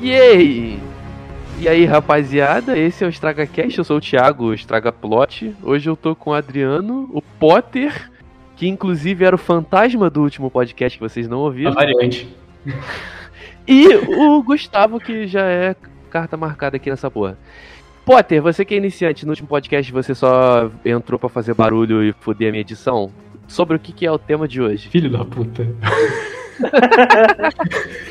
E aí? E aí, rapaziada, esse é o Estraga Cast, eu sou o Thiago, Estraga Plot. Hoje eu tô com o Adriano, o Potter, que inclusive era o fantasma do último podcast que vocês não ouviram. A variante. E o Gustavo, que já é carta marcada aqui nessa porra. Potter, você que é iniciante, no último podcast você só entrou pra fazer barulho e foder a minha edição. Sobre o que, que é o tema de hoje? Filho da puta.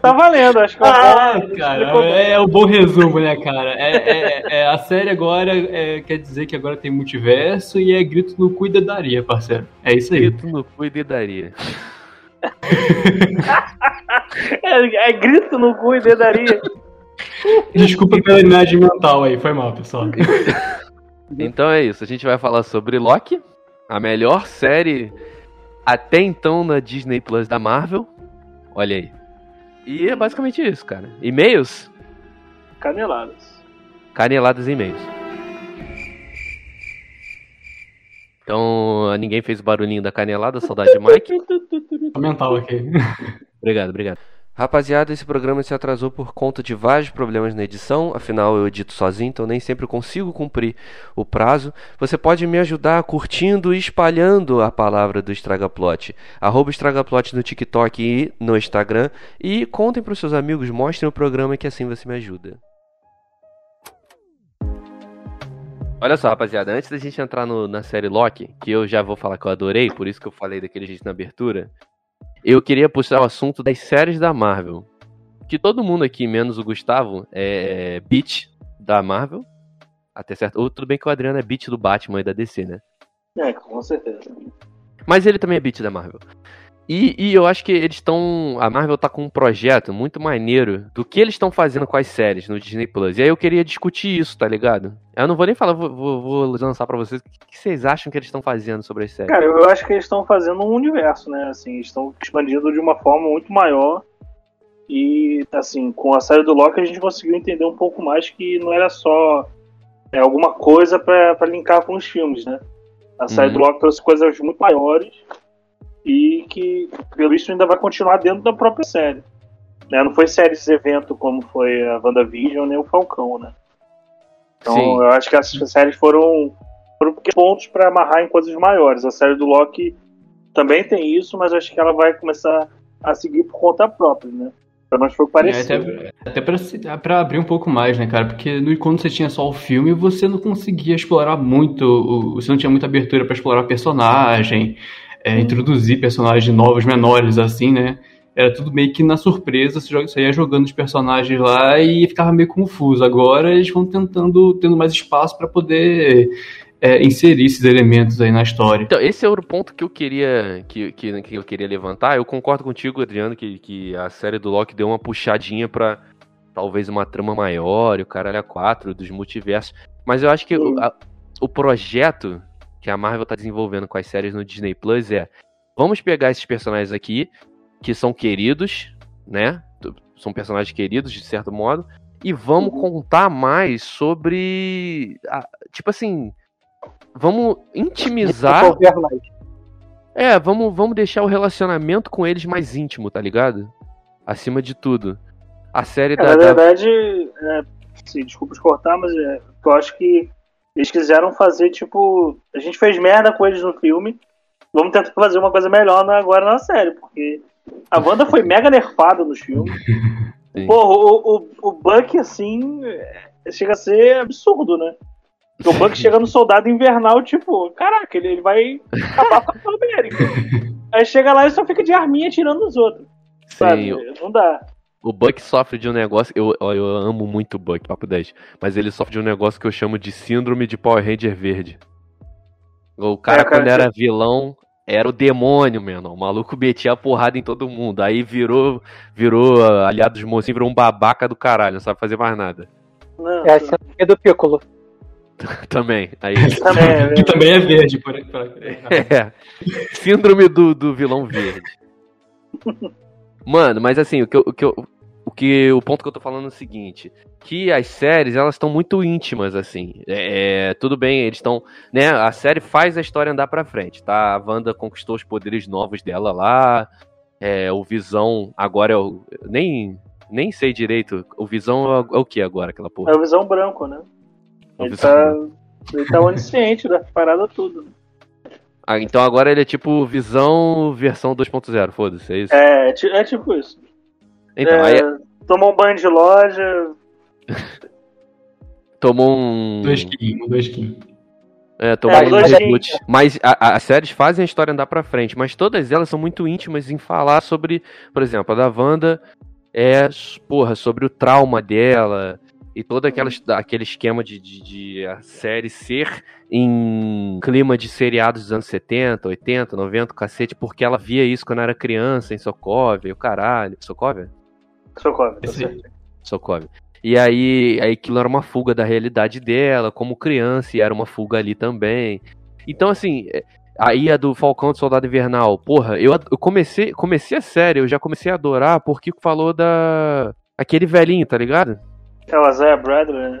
Tá valendo, acho que Ah, cara, é, é o bom resumo, né, cara? É, é- é- a série agora é, quer dizer que agora tem multiverso e é grito no cu e dedaria, parceiro. É isso aí. Grito no cu e dedaria. é, é grito no cu e dedaria. Desculpa pela imagem mental aí, foi mal, pessoal. Então é isso, a gente vai falar sobre Loki, a melhor série até então na Disney Plus da Marvel. Olha aí. E é basicamente isso, cara. E-mails? Caneladas. Caneladas e e-mails. Então, ninguém fez o barulhinho da canelada, saudade de Mike. Mental aqui. Obrigado, obrigado. Rapaziada, esse programa se atrasou por conta de vários problemas na edição, afinal eu edito sozinho, então nem sempre consigo cumprir o prazo. Você pode me ajudar curtindo e espalhando a palavra do Estragaplot. Arroba Estragaplot no TikTok e no Instagram. E contem para os seus amigos, mostrem o programa que assim você me ajuda. Olha só, rapaziada, antes da gente entrar no- na série Loki, que eu já vou falar que eu adorei, por isso que eu falei daquele jeito na abertura, eu queria puxar o assunto das séries da Marvel. Que todo mundo aqui, menos o Gustavo, é beat da Marvel. Até certo. Ou tudo bem que o Adriano é beat do Batman e da DC, né? É, com certeza. Mas ele também é beat da Marvel. E, e eu acho que eles estão. A Marvel tá com um projeto muito maneiro do que eles estão fazendo com as séries no Disney Plus. E aí eu queria discutir isso, tá ligado? Eu não vou nem falar, vou, vou, vou lançar pra vocês o que, vocês acham que eles estão fazendo sobre as séries. Cara, eu acho que eles estão fazendo um universo, né? Assim, estão expandindo de uma forma muito maior. E, assim, com a série do Loki a gente conseguiu entender um pouco mais que não era só é, alguma coisa pra pra linkar com os filmes, né? A série Uhum. do Loki trouxe coisas muito maiores e que, pelo visto, ainda vai continuar dentro da própria série. Né? Não foi série de evento como foi a WandaVision nem o Falcão, né? Então Sim. eu acho que essas séries foram, foram pontos para amarrar em coisas maiores. A série do Loki também tem isso, mas acho que ela vai começar a seguir por conta própria, né? Menos foi o que É, até até pra, pra abrir um pouco mais, né, cara? Porque no, quando você tinha só o filme, você não conseguia explorar muito, você não tinha muita abertura pra explorar personagem, é, introduzir personagens novos, menores, assim, né? Era tudo meio que na surpresa, você, ia jogando os personagens lá e ficava meio confuso. Agora eles vão tentando, tendo mais espaço pra poder é, inserir esses elementos aí na história. Então, esse é outro ponto que eu queria que, que, que eu queria levantar. Eu concordo contigo, Adriano, que, que a série do Loki deu uma puxadinha pra talvez uma trama maior, o caralho a quatro dos multiversos. Mas eu acho que o, a- o projeto que a Marvel tá desenvolvendo com as séries no Disney Plus é: vamos pegar esses personagens aqui, que são queridos, né? São personagens queridos, de certo modo, e vamos contar mais sobre. a- tipo assim. Vamos intimizar. É, vamos, vamos deixar o relacionamento com eles mais íntimo, tá ligado? Acima de tudo. A série É, da. na da- verdade, é, assim, desculpa te cortar, mas é, eu acho que eles quiseram fazer, tipo, a gente fez merda com eles no filme, vamos tentar fazer uma coisa melhor na- agora na série, porque a Wanda foi mega nerfada nos filmes. Sim. Porra, o, o, o Buck, assim, é, chega a ser absurdo, né? O Buck chega no Soldado Invernal, tipo, caraca, ele, ele vai acabar com a América. Aí chega lá e só fica de arminha tirando os outros. Sabe? Não dá. O Buck sofre de um negócio. Eu, eu amo muito o Buck, papo 10. Mas ele sofre de um negócio que eu chamo de síndrome de Power Ranger verde. O cara, É, cara, quando era vilão, era o demônio, mano. O maluco metia a porrada em todo mundo. Aí virou, virou ah, aliado dos mocinhos, virou um babaca do caralho, não sabe fazer mais nada. Não, É a síndrome do Piccolo. Também. Aí. também, é, Que também é verde, por É. Síndrome do, do vilão verde. Mano, mas assim, o que, eu- o, que eu- que o ponto que eu tô falando é o seguinte, que as séries, elas estão muito íntimas, assim. É, é, tudo bem, eles estão, né, a série faz a história andar pra frente, tá? A Wanda conquistou os poderes novos dela lá, é, o Visão agora é o, nem Nem sei direito. O Visão é, é o que agora, aquela porra? É o Visão Branco, né? É Ele Visão tá, ele tá onisciente da parada tudo. né? Ah, então agora ele é tipo Visão versão 2.0, foda-se, é isso? É, é tipo isso. Então, É, aí Tomou um banho de loja. tomou um. Dois Kim, dois Kim. É, tomou É, um dois reboot. Mas a- a- as séries fazem a história andar pra frente, mas todas elas são muito íntimas em falar sobre, por exemplo, a da Wanda é, porra, sobre o trauma dela e todo aquela, aquele esquema de, de, de a série ser em clima de seriados dos anos 70, 80, 90, cacete, porque ela via isso quando era criança em Sokovia, o caralho. Sokovia? Tá certo. Sokovia. E aí, aí aquilo era uma fuga da realidade dela, como criança, e era uma fuga ali também. Então, assim, é, aí a do Falcão do Soldado Invernal, porra, eu, eu comecei, comecei a série, eu já comecei a adorar porque falou da. aquele velhinho, tá ligado? É o Isaiah Bradley, né?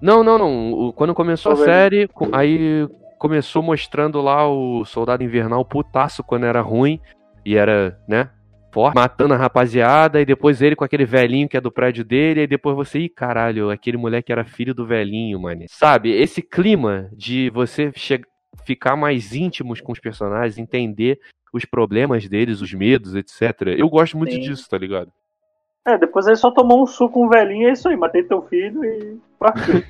Não, não, não. quando começou a vendo. série, aí começou mostrando lá o Soldado Invernal putaço quando era ruim, e era, né? Forte, matando a rapaziada, e depois ele com aquele velhinho que é do prédio dele, e depois você, ih, caralho, aquele moleque era filho do velhinho, mano. Sabe, esse clima de você che- ficar mais íntimos com os personagens, entender os problemas deles, os medos, etc. Eu gosto muito Sim. disso, tá ligado? É, depois ele só tomou um suco com um velhinho, é isso aí, matei teu filho e. partiu.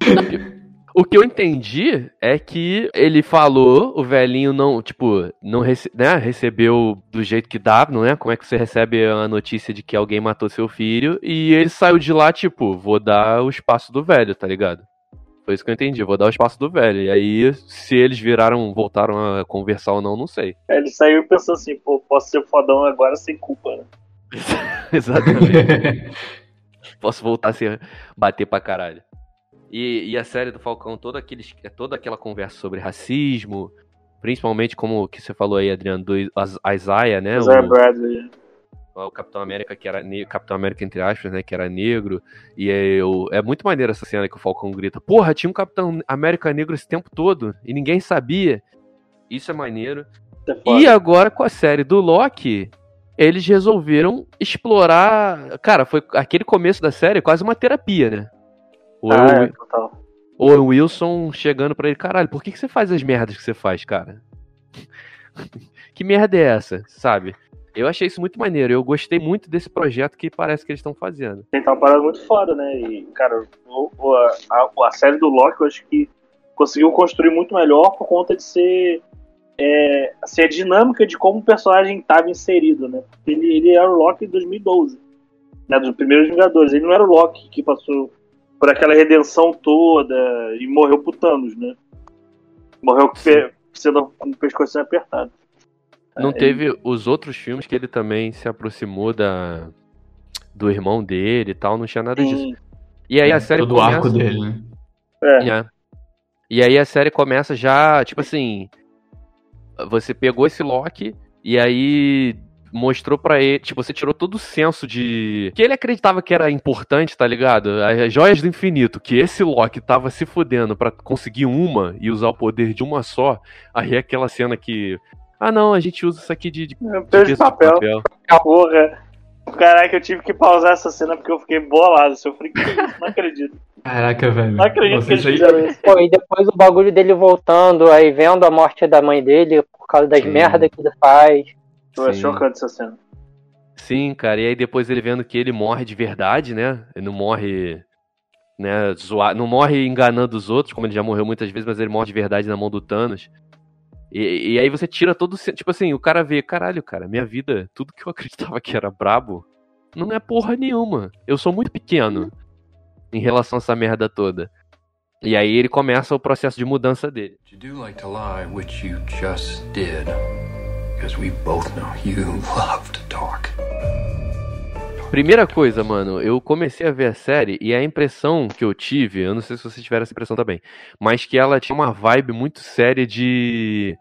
O que eu entendi é que ele falou, o velhinho não, tipo, não rece né, recebeu do jeito que dá, não é? Como é que você recebe a notícia de que alguém matou seu filho? E ele saiu de lá, tipo, vou dar o espaço do velho, tá ligado? Foi isso que eu entendi, vou dar o espaço do velho. E aí, se eles viraram, voltaram a conversar ou não, não sei. Ele saiu e pensou assim, pô, posso ser fodão agora sem culpa, né? Exatamente. Posso voltar a ser, bater pra caralho. E, e a série do Falcão, toda, aqueles, é toda aquela conversa sobre racismo, principalmente como que você falou aí, Adriano, do Is- Isaiah, né? Isaiah O, Bradley. o Capitão América, que era Capitão América, entre aspas, né? Que era negro. E é, o- é muito maneiro essa cena que o Falcão grita: Porra, tinha um Capitão América negro esse tempo todo e ninguém sabia. Isso é maneiro. É. E agora com a série do Loki, eles resolveram explorar. Cara, foi aquele começo da série quase uma terapia, né? O Ah, Owen, é, total. Owen Wilson chegando pra ele, caralho, por que, que você faz as merdas que você faz, cara? que merda é essa, sabe? Eu achei isso muito maneiro. Eu gostei muito desse projeto que parece que eles estão fazendo. Tem uma parada muito foda, né? E, cara, o- a, a- série do Loki eu acho que conseguiu construir muito melhor por conta de ser. É, assim, a dinâmica de como o personagem estava inserido, né? Ele, ele era o Loki em 2012, né? Dos primeiros Vingadores. Ele não era o Loki que passou por aquela redenção toda e morreu pro Thanos, né? Morreu pe- sendo com o pescoço apertado. Não É, teve os outros filmes que ele também se aproximou da do irmão dele e tal, não tinha nada disso. Sim, E aí a série Todo o começa... arco dele, né? é. É. E aí a série começa já, tipo assim, você pegou esse Loki e aí mostrou pra ele, tipo, você tirou todo o senso de que ele acreditava que era importante, tá ligado? As joias do infinito, que esse Loki tava se fudendo pra conseguir uma e usar o poder de uma só. Aí é aquela cena que ah, não, a gente usa isso aqui de, de, de de papel. Porra. Caraca, eu tive que pausar essa cena porque eu fiquei bolado. Eu falei? Não acredito. Caraca, velho. Não acredito Nossa, que eles isso aí- fizeram isso. Pô, e depois o bagulho dele voltando, aí vendo a morte da mãe dele por causa das merdas que ele faz. Foi Sim. chocante essa cena. Sim, cara, e aí depois ele vendo que ele morre de verdade, né? Ele não morre, né, zoar, não morre enganando os outros, como ele já morreu muitas vezes, mas ele morre de verdade na mão do Thanos. E, e aí você tira todo o. Tipo assim, o cara vê, caralho, cara, minha vida, tudo que eu acreditava que era brabo, não é porra nenhuma. Eu sou muito pequeno em relação a essa merda toda. E aí ele começa o processo de mudança dele. You do like to lie, which you just did. Because we both know you love to talk. Primeira coisa, mano, eu comecei a ver a série e a impressão que eu tive, eu não sei se vocês tiveram essa impressão também, mas que ela tinha uma vibe muito séria de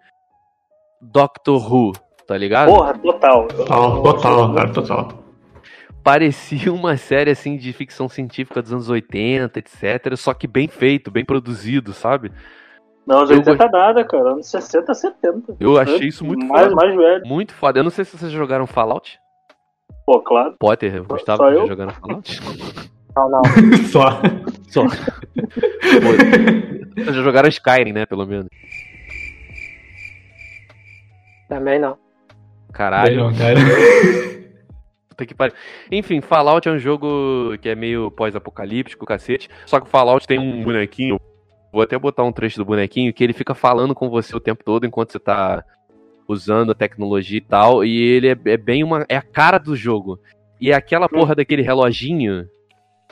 Doctor Who, tá ligado? Porra, total. Total, total, cara, total. Parecia uma série assim de ficção científica dos anos 80, etc, só que bem feito, bem produzido, sabe? Não, os Eu 80 nada, cara. Anos 60, 70. Eu achei isso muito mais, foda. mais velho. Muito foda. Eu não sei se vocês jogaram Fallout. Pô, claro. Potter, Gustavo, Só já eu? jogando Fallout? Não, não. Só. Só. Pô, já jogaram Skyrim, né, pelo menos. Também não. Caralho. Não, cara. Puta que pariu. Enfim, Fallout é um jogo que é meio pós-apocalíptico, cacete. Só que o Fallout tem um bonequinho. Vou até botar um trecho do bonequinho que ele fica falando com você o tempo todo enquanto você tá usando a tecnologia e tal. E ele é, é bem uma. É a cara do jogo. E é aquela porra daquele reloginho.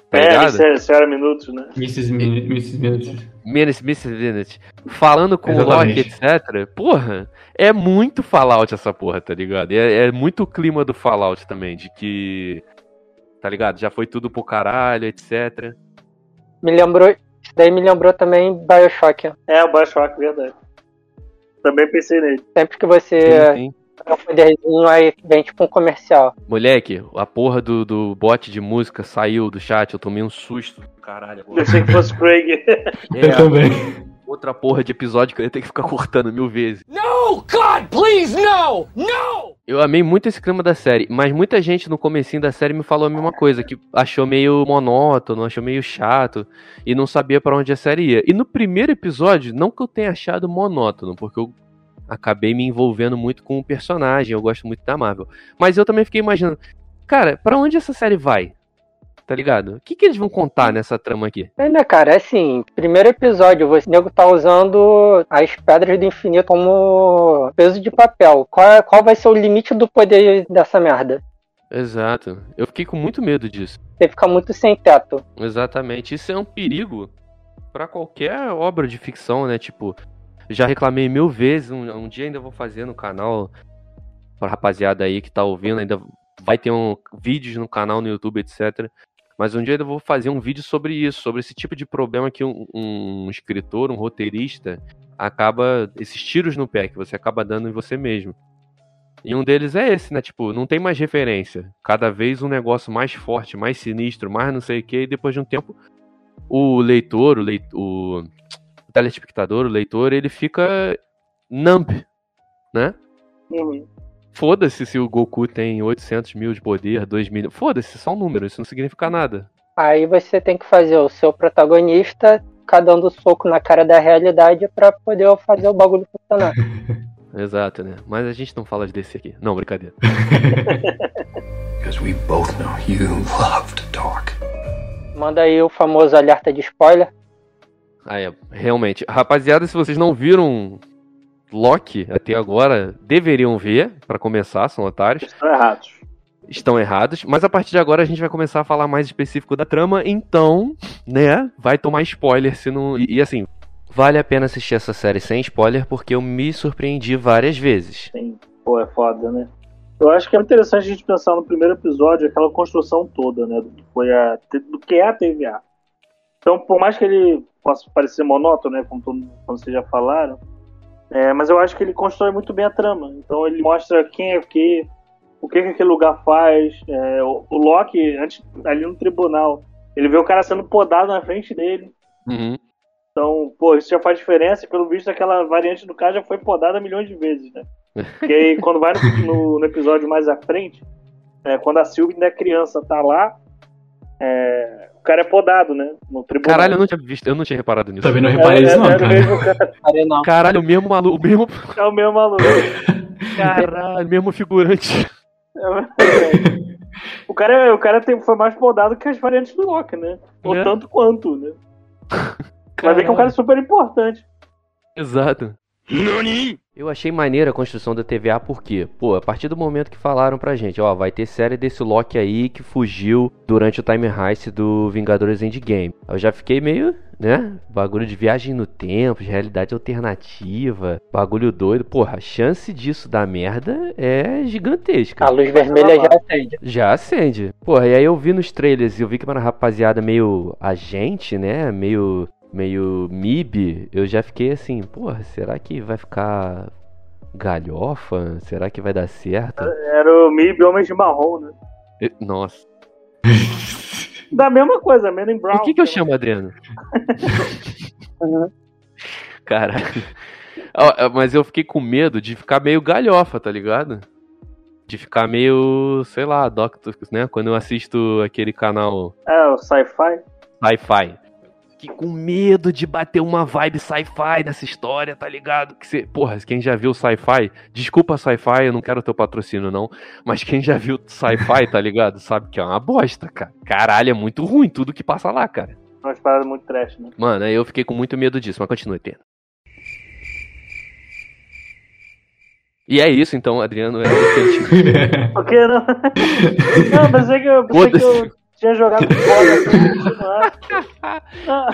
Tá é, ligado? era minutos, né? Mrs. Min Mrs. Minutes. Menace, Mrs. Minute. Falando com o Loki, Exatamente. etc. Porra, é muito Fallout essa porra, tá ligado? E É, é muito o clima do Fallout também, de que. Tá ligado? Já foi tudo pro caralho, etc. Me lembrou. Daí me lembrou também Bioshock. É, o Bioshock, verdade. Também pensei nele. Sempre que você Sim, sim. tem um poderzinho, aí vem tipo um comercial. Moleque, a porra do, do bot de música saiu do chat, eu tomei um susto. Caralho, Eu achei que fosse Craig. Eu é, também. outra porra de episódio que eu ia ter que ficar cortando mil vezes. No, God, please, no! No! Eu amei muito esse clima da série, mas muita gente no comecinho da série me falou a mesma coisa, que achou meio monótono, achou meio chato e não sabia pra onde a série ia. E no primeiro episódio, não que eu tenha achado monótono, porque eu acabei me envolvendo muito com o personagem, eu gosto muito da Marvel. Mas eu também fiquei imaginando, cara, pra onde essa série vai? Tá ligado? O que, que eles vão contar nessa trama aqui? É, né, cara? É assim, primeiro episódio, você, nego tá usando as pedras do infinito como peso de papel. Qual, é- qual vai ser o limite do poder dessa merda? Exato. Eu fiquei com muito medo disso. Você fica muito sem teto. Exatamente. Isso é um perigo pra qualquer obra de ficção, né? Tipo, já reclamei mil vezes, um, um dia ainda vou fazer no canal, pra rapaziada aí que tá ouvindo, ainda vai ter um vídeos no canal no YouTube, etc. Mas um dia ainda vou fazer um vídeo sobre isso, sobre esse tipo de problema que um, um escritor, um roteirista, acaba. esses tiros no pé que você acaba dando em você mesmo. E um deles é esse, né? Tipo, não tem mais referência. Cada vez um negócio mais forte, mais sinistro, mais não sei o que, e depois de um tempo, o leitor, o, leit o telespectador, o leitor, ele fica numb, né? Uhum. Foda-se se o Goku tem 800 mil de poder, 2 mil. Foda-se, só um número, isso não significa nada. Aí você tem que fazer o seu protagonista ficar dando soco na cara da realidade pra poder fazer o bagulho funcionar. Exato, né? Mas a gente não fala de DC aqui. Não, brincadeira. Because we both know you love to talk. Manda aí o famoso alerta de spoiler. Ah, é, realmente. Rapaziada, se vocês não viram Loki até agora, deveriam ver, pra começar, são otários. Estão errados. Estão errados, mas a partir de agora a gente vai começar a falar mais específico da trama, então, né, vai tomar spoiler se não. E, e assim, vale a pena assistir essa série sem spoiler porque eu me surpreendi várias vezes. Sim. Pô, é foda, né? Eu acho que é interessante a gente pensar no primeiro episódio aquela construção toda, né? Do que, foi a, do que é a TVA. Então, por mais que ele possa parecer monótono, né? Como, todo, como vocês já falaram, é, mas eu acho que ele constrói muito bem a trama. Então, ele mostra quem é o que, o que, que aquele lugar faz. É, o, o Loki, antes, ali no tribunal, ele vê o cara sendo podado na frente dele. Uhum. Então, pô, isso já faz diferença e pelo visto aquela variante do cara já foi podada milhões de vezes, né? Porque aí quando vai no, no- no episódio mais à frente, é, quando a Sylvie ainda é criança, tá lá, é, o cara é podado, né? No tribunal. Caralho, eu não tinha visto, eu não tinha reparado nisso. Também não é, reparei é, isso, não, é, o cara. mesmo cara. Caralho, o mesmo maluco, o mesmo. é o mesmo maluco. Caralho, mesmo figurante. É, o cara, o cara tem, foi mais podado que as variantes do Loki, né? Ou tanto quanto, né? Vai ver que é um cara super importante. Exato. Eu achei maneira a construção da TVA porque, pô, a partir do momento que falaram pra gente, ó, vai ter série desse Loki aí que fugiu durante o time heist do Vingadores Endgame. Eu já fiquei meio, né, bagulho de viagem no tempo, de realidade alternativa, bagulho doido. Porra, a chance disso dar merda é gigantesca. A luz vermelha já acende. Já acende. Porra, e aí eu vi nos trailers e eu vi que era uma rapaziada meio agente, né? Meio. Meio MIB. Eu já fiquei assim, porra, será que vai ficar galhofa? Será que vai dar certo? Era o Mib Homens de Marrom, né? Nossa. Da mesma coisa, Men in Brown. Por que, que eu chamo Adriano? Uhum. Caralho. Mas eu fiquei com medo de ficar meio galhofa, tá ligado? De ficar meio, sei lá, Doctor, né? Quando eu assisto aquele canal É, o sci-fi. sci-fi. Fiquei com medo de bater uma vibe sci-fi nessa história, tá ligado? Que cê... Porra, quem já viu sci-fi, desculpa sci-fi, eu não quero teu patrocínio não, mas quem já viu sci-fi, tá ligado? Sabe que é uma bosta, cara. Caralho, é muito ruim tudo que passa lá, cara. Umas paradas muito trash, né? Mano, aí eu fiquei com muito medo disso, mas continue tendo. E é isso, então, Adriano. É isso que a gente- Por que não? não, mas é que eu pensei que eu tinha jogado fora. assim, não.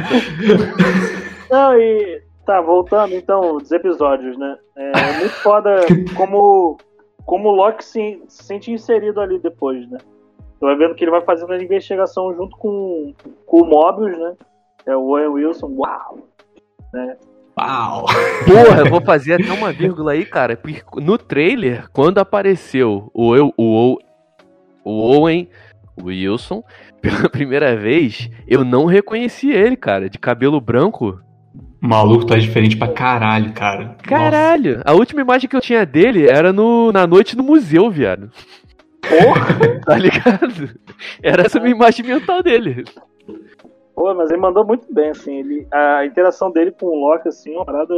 Não, e. Tá, voltando então dos episódios, né? É muito foda como, como o Loki se, se sente inserido ali depois, né? Tu vai vendo que ele vai fazendo a investigação junto com, com o Mobius, né? É o Owen Wilson, uau! Né? Uau! Porra, eu vou fazer até uma vírgula aí, cara. porque No trailer, quando apareceu o, eu- o, o, o Owen Wilson pela primeira vez, eu não reconheci ele, cara. De cabelo branco. O maluco tá diferente pra caralho, cara. Caralho, a última imagem que eu tinha dele era no, na noite no museu, viado. Porra! Tá ligado? Era essa minha imagem mental dele. Pô, mas ele mandou muito bem, assim. Ele, a interação dele com o Loki, assim, uma parada.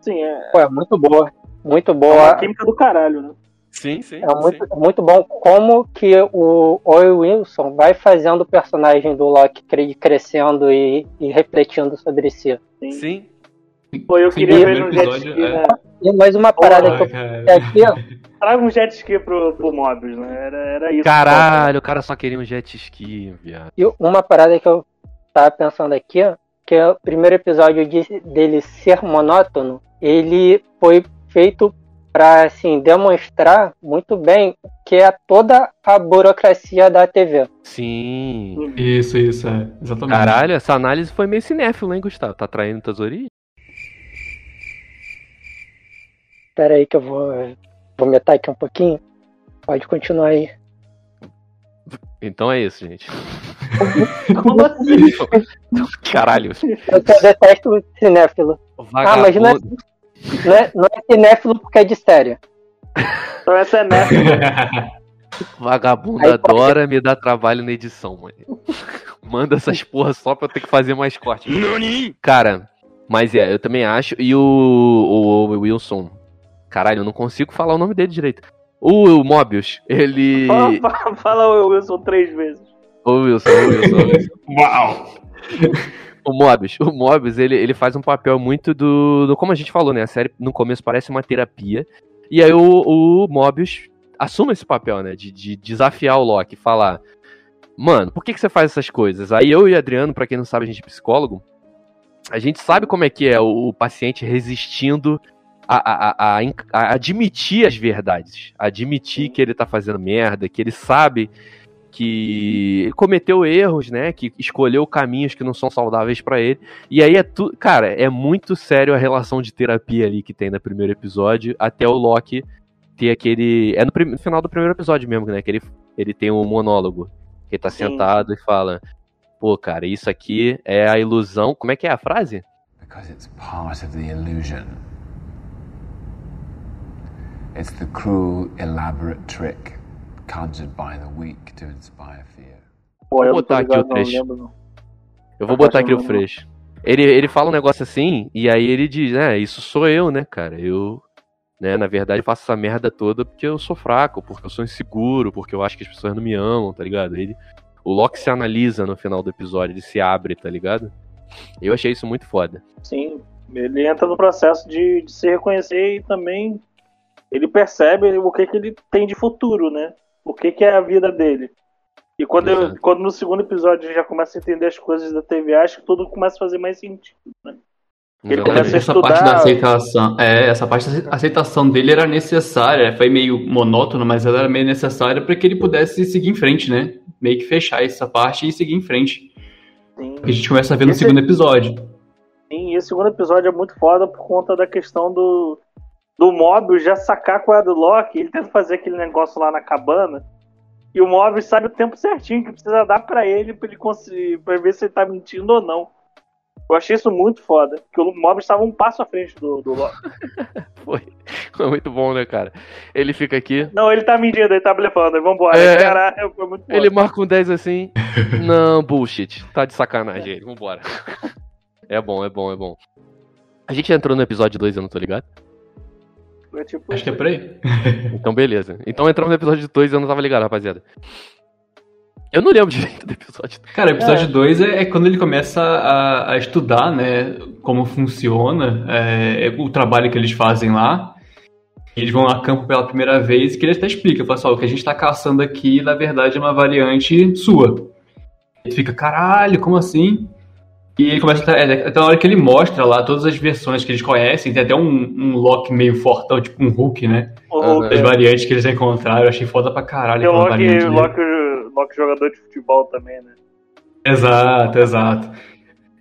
Sim, é, Pô, é muito boa. Muito é uma boa. química do caralho, né? Sim, sim. É muito, muito bom como que o Owen Wilson vai fazendo o personagem do Loki cre- crescendo e, e refletindo sobre si. Sim. Sim. Pô, eu Sim, queria no ver primeiro jet ski, episódio, né? E mais uma parada que eu aqui, Traga um jet ski pro, pro Mobius, né? Era, era isso. Caralho, o cara só queria um jet ski, viado. e uma parada que eu tava pensando aqui, que é o primeiro episódio de- dele ser monótono, ele foi feito para assim demonstrar muito bem que é toda a burocracia da TV. Sim. Isso, isso, é. Exatamente. Caralho, essa análise foi meio cinéfilo, hein, Gustavo? Tá traindo tuas origens? Espera aí que eu vou vou metar aqui um pouquinho. Pode continuar aí. Então é isso, gente. Como assim? Caralho. Eu só detesto cinéfilo. Ah, mas não é, não, é, não cinéfilo porque é de série. Então essa é neta. Vagabundo Aí pode- adora me dar trabalho na edição, mano. Manda essas porra só pra eu ter que fazer mais corte. Cara, mas é, eu também acho. E o, o, o Wilson. Caralho, eu não consigo falar o nome dele direito. O, o Mobius, ele. fala, fala, fala o Wilson três vezes. O Wilson, o Wilson, o Wilson. Uau! O Mobius, o Mobius, ele, ele faz um papel muito do, do. Como a gente falou, né? A série no começo parece uma terapia. E aí o, o assume esse papel, né? De, de desafiar o Loki, falar. Mano, por que, que você faz essas coisas? Aí eu e Adriano, pra quem não sabe, a gente é psicólogo. A gente sabe como é que é o, o paciente resistindo a, a, a, a admitir as verdades. Admitir que ele tá fazendo merda, que ele sabe que cometeu erros, né? Que escolheu caminhos que não são saudáveis pra ele. E aí é tudo. Cara, é muito sério a relação de terapia ali que tem no primeiro episódio, até o Loki ter aquele. É no, prim- no final do primeiro episódio mesmo, né? Que ele, ele tem um monólogo. Que ele tá Sim. sentado e fala. Pô, cara, isso aqui é a ilusão. Como é que é a frase? Because it's part of the illusion. It's the cruel, elaborate trick conjured by the weak to inspire fear. Pô, tô botar aqui o trecho. não. Eu vou botar aqui o achando- Freixo. Ele, ele fala um negócio assim, e aí ele diz, né, isso sou eu, né, cara? Eu, né, na verdade, faço essa merda toda porque eu sou fraco, porque eu sou inseguro, porque eu acho que as pessoas não me amam, tá ligado? Ele, o Loki se analisa no final do episódio, ele se abre, tá ligado? Eu achei isso muito foda. Sim, ele entra no processo de, de se reconhecer e também ele percebe o que, que ele tem de futuro, né? O que, que é a vida dele. E quando, eu- Exato. quando no segundo episódio ele já começa a entender as coisas da TV, acho que tudo começa a fazer mais sentido. Né? Ele Exatamente. começa a essa parte da aceitação, é, essa parte da aceitação dele era necessária, foi meio monótono, mas ela era meio necessária para que ele pudesse seguir em frente, né? Meio que fechar essa parte e seguir em frente. Sim. Que a gente começa a ver no Esse- segundo episódio. Sim, e esse segundo episódio é muito foda por conta da questão do, do Mobius já sacar qual é a do Loki. Ele tenta fazer aquele negócio lá na cabana. E o Mobius sabe o tempo certinho que precisa dar pra ele pra ele conseguir pra ver se ele tá mentindo ou não. Eu achei isso muito foda, porque o Mob estava um passo à frente do, do Loki. Foi. Foi muito bom, né, cara? Ele fica aqui. Não, ele tá mentindo, ele tá blefando, vambora. É. Caralho, foi muito foda. Ele marca um 10 assim. Não, bullshit. Tá de sacanagem ele. Vambora. É bom, é bom, é bom. A gente entrou no episódio 2, eu não tô ligado? É tipo Acho que é por aí. Então, beleza. Então entramos no episódio 2 e eu não tava ligado, rapaziada. Eu não lembro direito do episódio. Cara, o episódio 2 é. é quando ele começa a, a estudar, né, como funciona é, é o trabalho que eles fazem lá. Eles vão a campo pela primeira vez e que ele até explica, fala assim, o que a gente tá caçando aqui, na verdade, é uma variante sua. Ele fica, caralho, como assim? E ele começa a. É, até na hora que ele mostra lá todas as versões que eles conhecem, tem até um, um Loki meio fortão, tipo um Hulk, né? Aham. Das variantes que eles encontraram, eu achei foda pra caralho tem o aquela Loki. Loki, Loki jogador de futebol também, né? Exato, exato.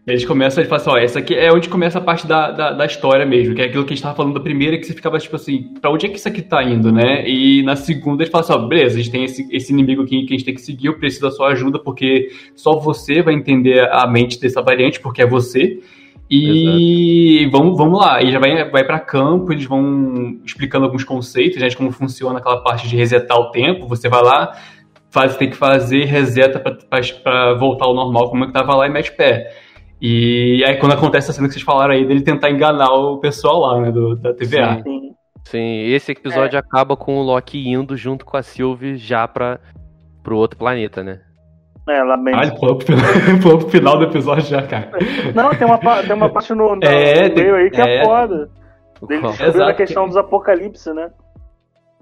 E eles começam a falar assim, ó, essa aqui é onde começa a parte da, da, da história mesmo, que é aquilo que a gente tava falando da primeira, que você ficava tipo assim, pra onde é que isso aqui tá indo, né? E na segunda eles falam assim, ó, beleza, a gente tem esse, esse inimigo aqui que a gente tem que seguir, eu preciso da sua ajuda, porque só você vai entender a mente dessa variante, porque é você. E vamos, vamos lá, e já vai, vai para campo, eles vão explicando alguns conceitos, né, de como funciona aquela parte de resetar o tempo, você vai lá, faz tem que fazer, reseta para voltar ao normal, como é que tava lá e mete pé. E aí quando acontece a cena que vocês falaram aí, dele tentar enganar o pessoal lá, né, do, da TVA. Sim. Sim. Sim, esse episódio acaba com o Loki indo junto com a Sylvie já pra, pro outro planeta, né? É, lá bem. Ah, ele pulou pro, final- pulou pro final do episódio já, cara. Não, tem uma, tem uma parte no, no É, no tem- meio aí que é, é. foda. Dele descobrindo a questão dos apocalipse, né?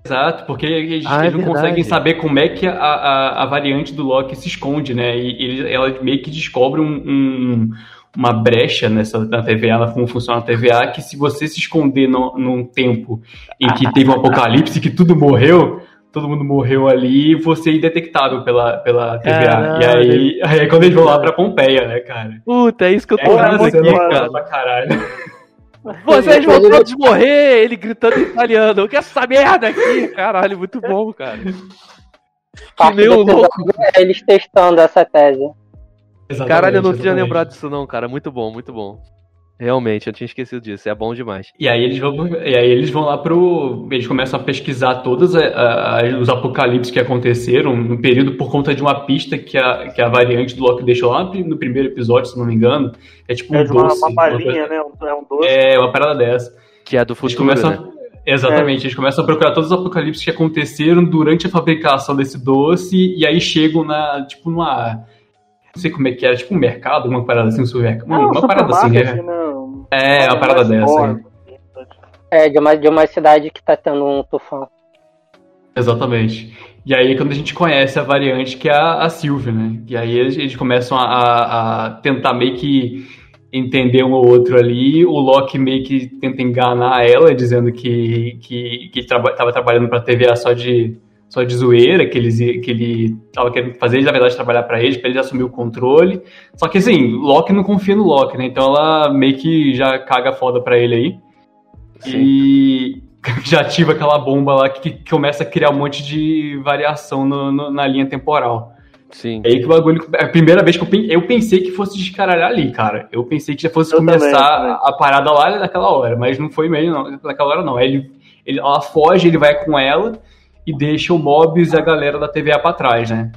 Exato, porque eles, Ah, é eles não conseguem saber como é que a, a, a variante do Loki se esconde, né? E ele, ela meio que descobre um, um- uma brecha nessa na TVA, na como funciona a TVA, que se você se esconder no, num tempo em que teve um apocalipse, que tudo morreu, todo mundo morreu ali, você é indetectável pela, pela TVA. Caralho. E aí, aí é quando eles vão lá pra Pompeia, né, cara? Puta, é isso que eu tô muito aqui, cara. pra caralho. Vocês vão todos morrer! Ele gritando em italiano. Eu quero essa merda aqui! Caralho, muito bom, cara. Que Parte nem do o episódio louco. é eles testando essa tese. Caralho, eu não Exatamente, tinha exatamente. lembrado disso não, cara. Muito bom, muito bom. Realmente, eu tinha esquecido disso. É bom demais. E aí eles vão, e aí eles vão lá pro. Eles começam a pesquisar todos a- a- a- os apocalipses que aconteceram no período por conta de uma pista que a, que a variante do Loki deixou lá no primeiro episódio, se não me engano. É tipo um É de uma, doce. uma uma balinha, né? Um- É um doce. É, uma parada dessa. Que é do Eles futuro, começam. né? Exatamente, eles começam a procurar todos os apocalipses que aconteceram durante a fabricação desse doce, e aí chegam na, tipo, numa. Não sei como é que era, tipo um mercado, alguma parada assim, um supermercado. É um uma parada assim, supermarket, né? Um- É, uma parada dessa. Store. é. É, de uma, de uma cidade que tá tendo um tufão. Exatamente. E aí quando a gente conhece a variante que é a, a Sylvia, né? E aí eles, eles começam a, a- a tentar meio que entender um ou outro ali. O Loki meio que tenta enganar ela, dizendo que, que, que traba, tava trabalhando pra TVA só de, só de zoeira, que, eles, ia- que ele tava querendo fazer eles, na verdade, trabalhar pra eles, pra ele assumir o controle. Só que assim, Loki não confia no Loki, né? Então ela meio que já caga foda pra ele aí. Sim. E já ativa aquela bomba lá que, que começa a criar um monte de variação no- no- na linha temporal. Sim. É aí que o bagulho. É a primeira vez que eu, pen- eu pensei que fosse descaralhar ali, cara. Eu pensei que já fosse Eu começar também, a parada lá naquela hora, mas não foi mesmo, não. Naquela hora não. Ele, ele, ela foge, ele vai com ela e deixa o Mobius e a galera da TVA pra trás, né?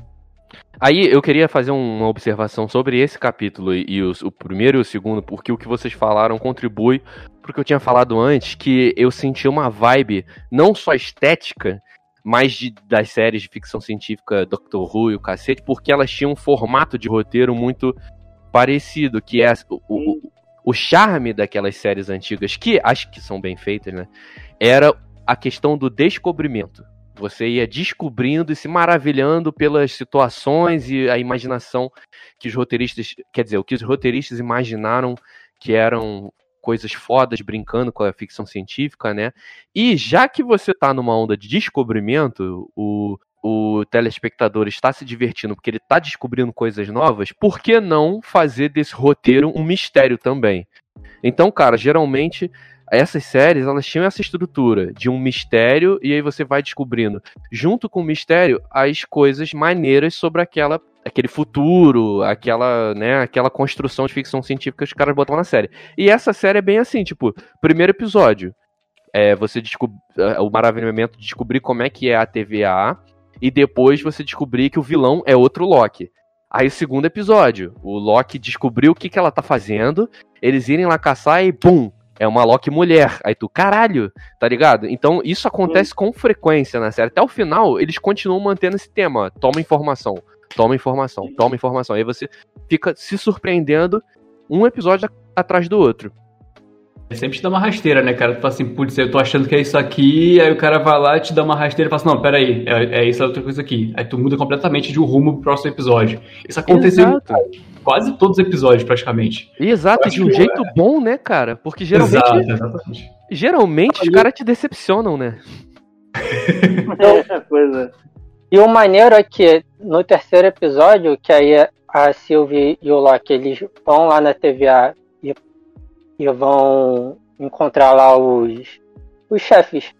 Aí eu queria fazer uma observação sobre esse capítulo e, e os- o primeiro e o segundo, porque o que vocês falaram contribui pro que eu tinha falado antes, que eu senti uma vibe não só estética, mas de, das séries de ficção científica Doctor Who e o cacete, porque elas tinham um formato de roteiro muito parecido, que é o, o, o charme daquelas séries antigas, que acho que são bem feitas, né? Era a questão do descobrimento. Você ia descobrindo e se maravilhando pelas situações e a imaginação que os roteiristas, quer dizer, o que os roteiristas imaginaram que eram coisas fodas brincando com a ficção científica, né? E já que você tá numa onda de descobrimento, o, o telespectador está se divertindo porque ele tá descobrindo coisas novas, por que não fazer desse roteiro um mistério também? Então, cara, geralmente essas séries elas tinham essa estrutura de um mistério e aí você vai descobrindo junto com o mistério as coisas maneiras sobre aquela aquele futuro, aquela, né, aquela construção de ficção científica que os caras botam na série. E essa série é bem assim, tipo, primeiro episódio, é você descob... é, o maravilhamento de descobrir como é que é a TVA e depois você descobrir que o vilão é outro Loki. Aí segundo episódio, o Loki descobriu o que, que ela tá fazendo, eles irem lá caçar e pum, é uma Loki mulher. Aí tu, caralho, tá ligado? Então isso acontece com frequência na série. Até o final, eles continuam mantendo esse tema. Toma informação, toma informação, toma informação. Aí você fica se surpreendendo um episódio atrás do outro. Sempre te dá uma rasteira, né, cara? Tu fala assim, putz, eu tô achando que é isso aqui, aí o cara vai lá e te dá uma rasteira e fala assim, não, peraí, é, é isso, é outra coisa aqui. Aí tu muda completamente de um rumo pro próximo episódio. Isso aconteceu Exato. Quase todos os episódios, praticamente. Exato, de um que jeito bom, né, cara? Porque geralmente, Exato, exatamente. geralmente os caras te decepcionam, né? É, pois é. E o maneiro é que no terceiro episódio, que aí a Sylvie e o Loki eles vão lá na TVA e, e vão encontrar lá os, os chefes.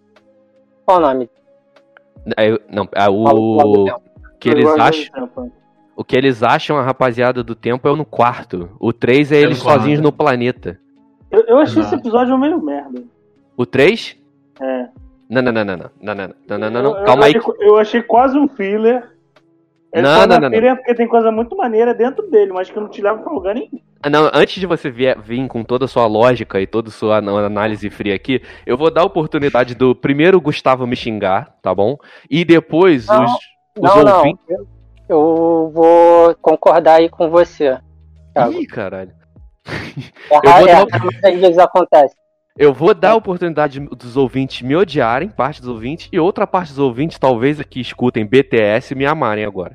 Qual o nome? Aí, não, do o tempo. que eles acham. O que eles acham a rapaziada do tempo é no quarto. O 3 é, É eles quarto. sozinhos no planeta. Eu, eu achei esse Exato. episódio meio merda. O 3? É. Não, não, não, não, não, não, não, não, não, não, não. Eu- Calma eu aí. achei, eu achei quase um filler. Ele Não, não, é não, filler porque tem coisa muito maneira dentro dele, mas que não te leva pra lugar nenhum. Ah, Não, antes de você vier, vir com toda a sua lógica e toda a sua análise fria aqui, eu vou dar a oportunidade do primeiro Gustavo me xingar, tá bom? E depois Não, os, os Não, não. ouvintes. Eu, eu vou concordar aí com você. Thiago. Ih, caralho. É, Eu vou é, dar- das vezes acontece. Eu vou dar a oportunidade dos ouvintes me odiarem, parte dos ouvintes, e outra parte dos ouvintes, talvez que escutem BTS, me amarem agora.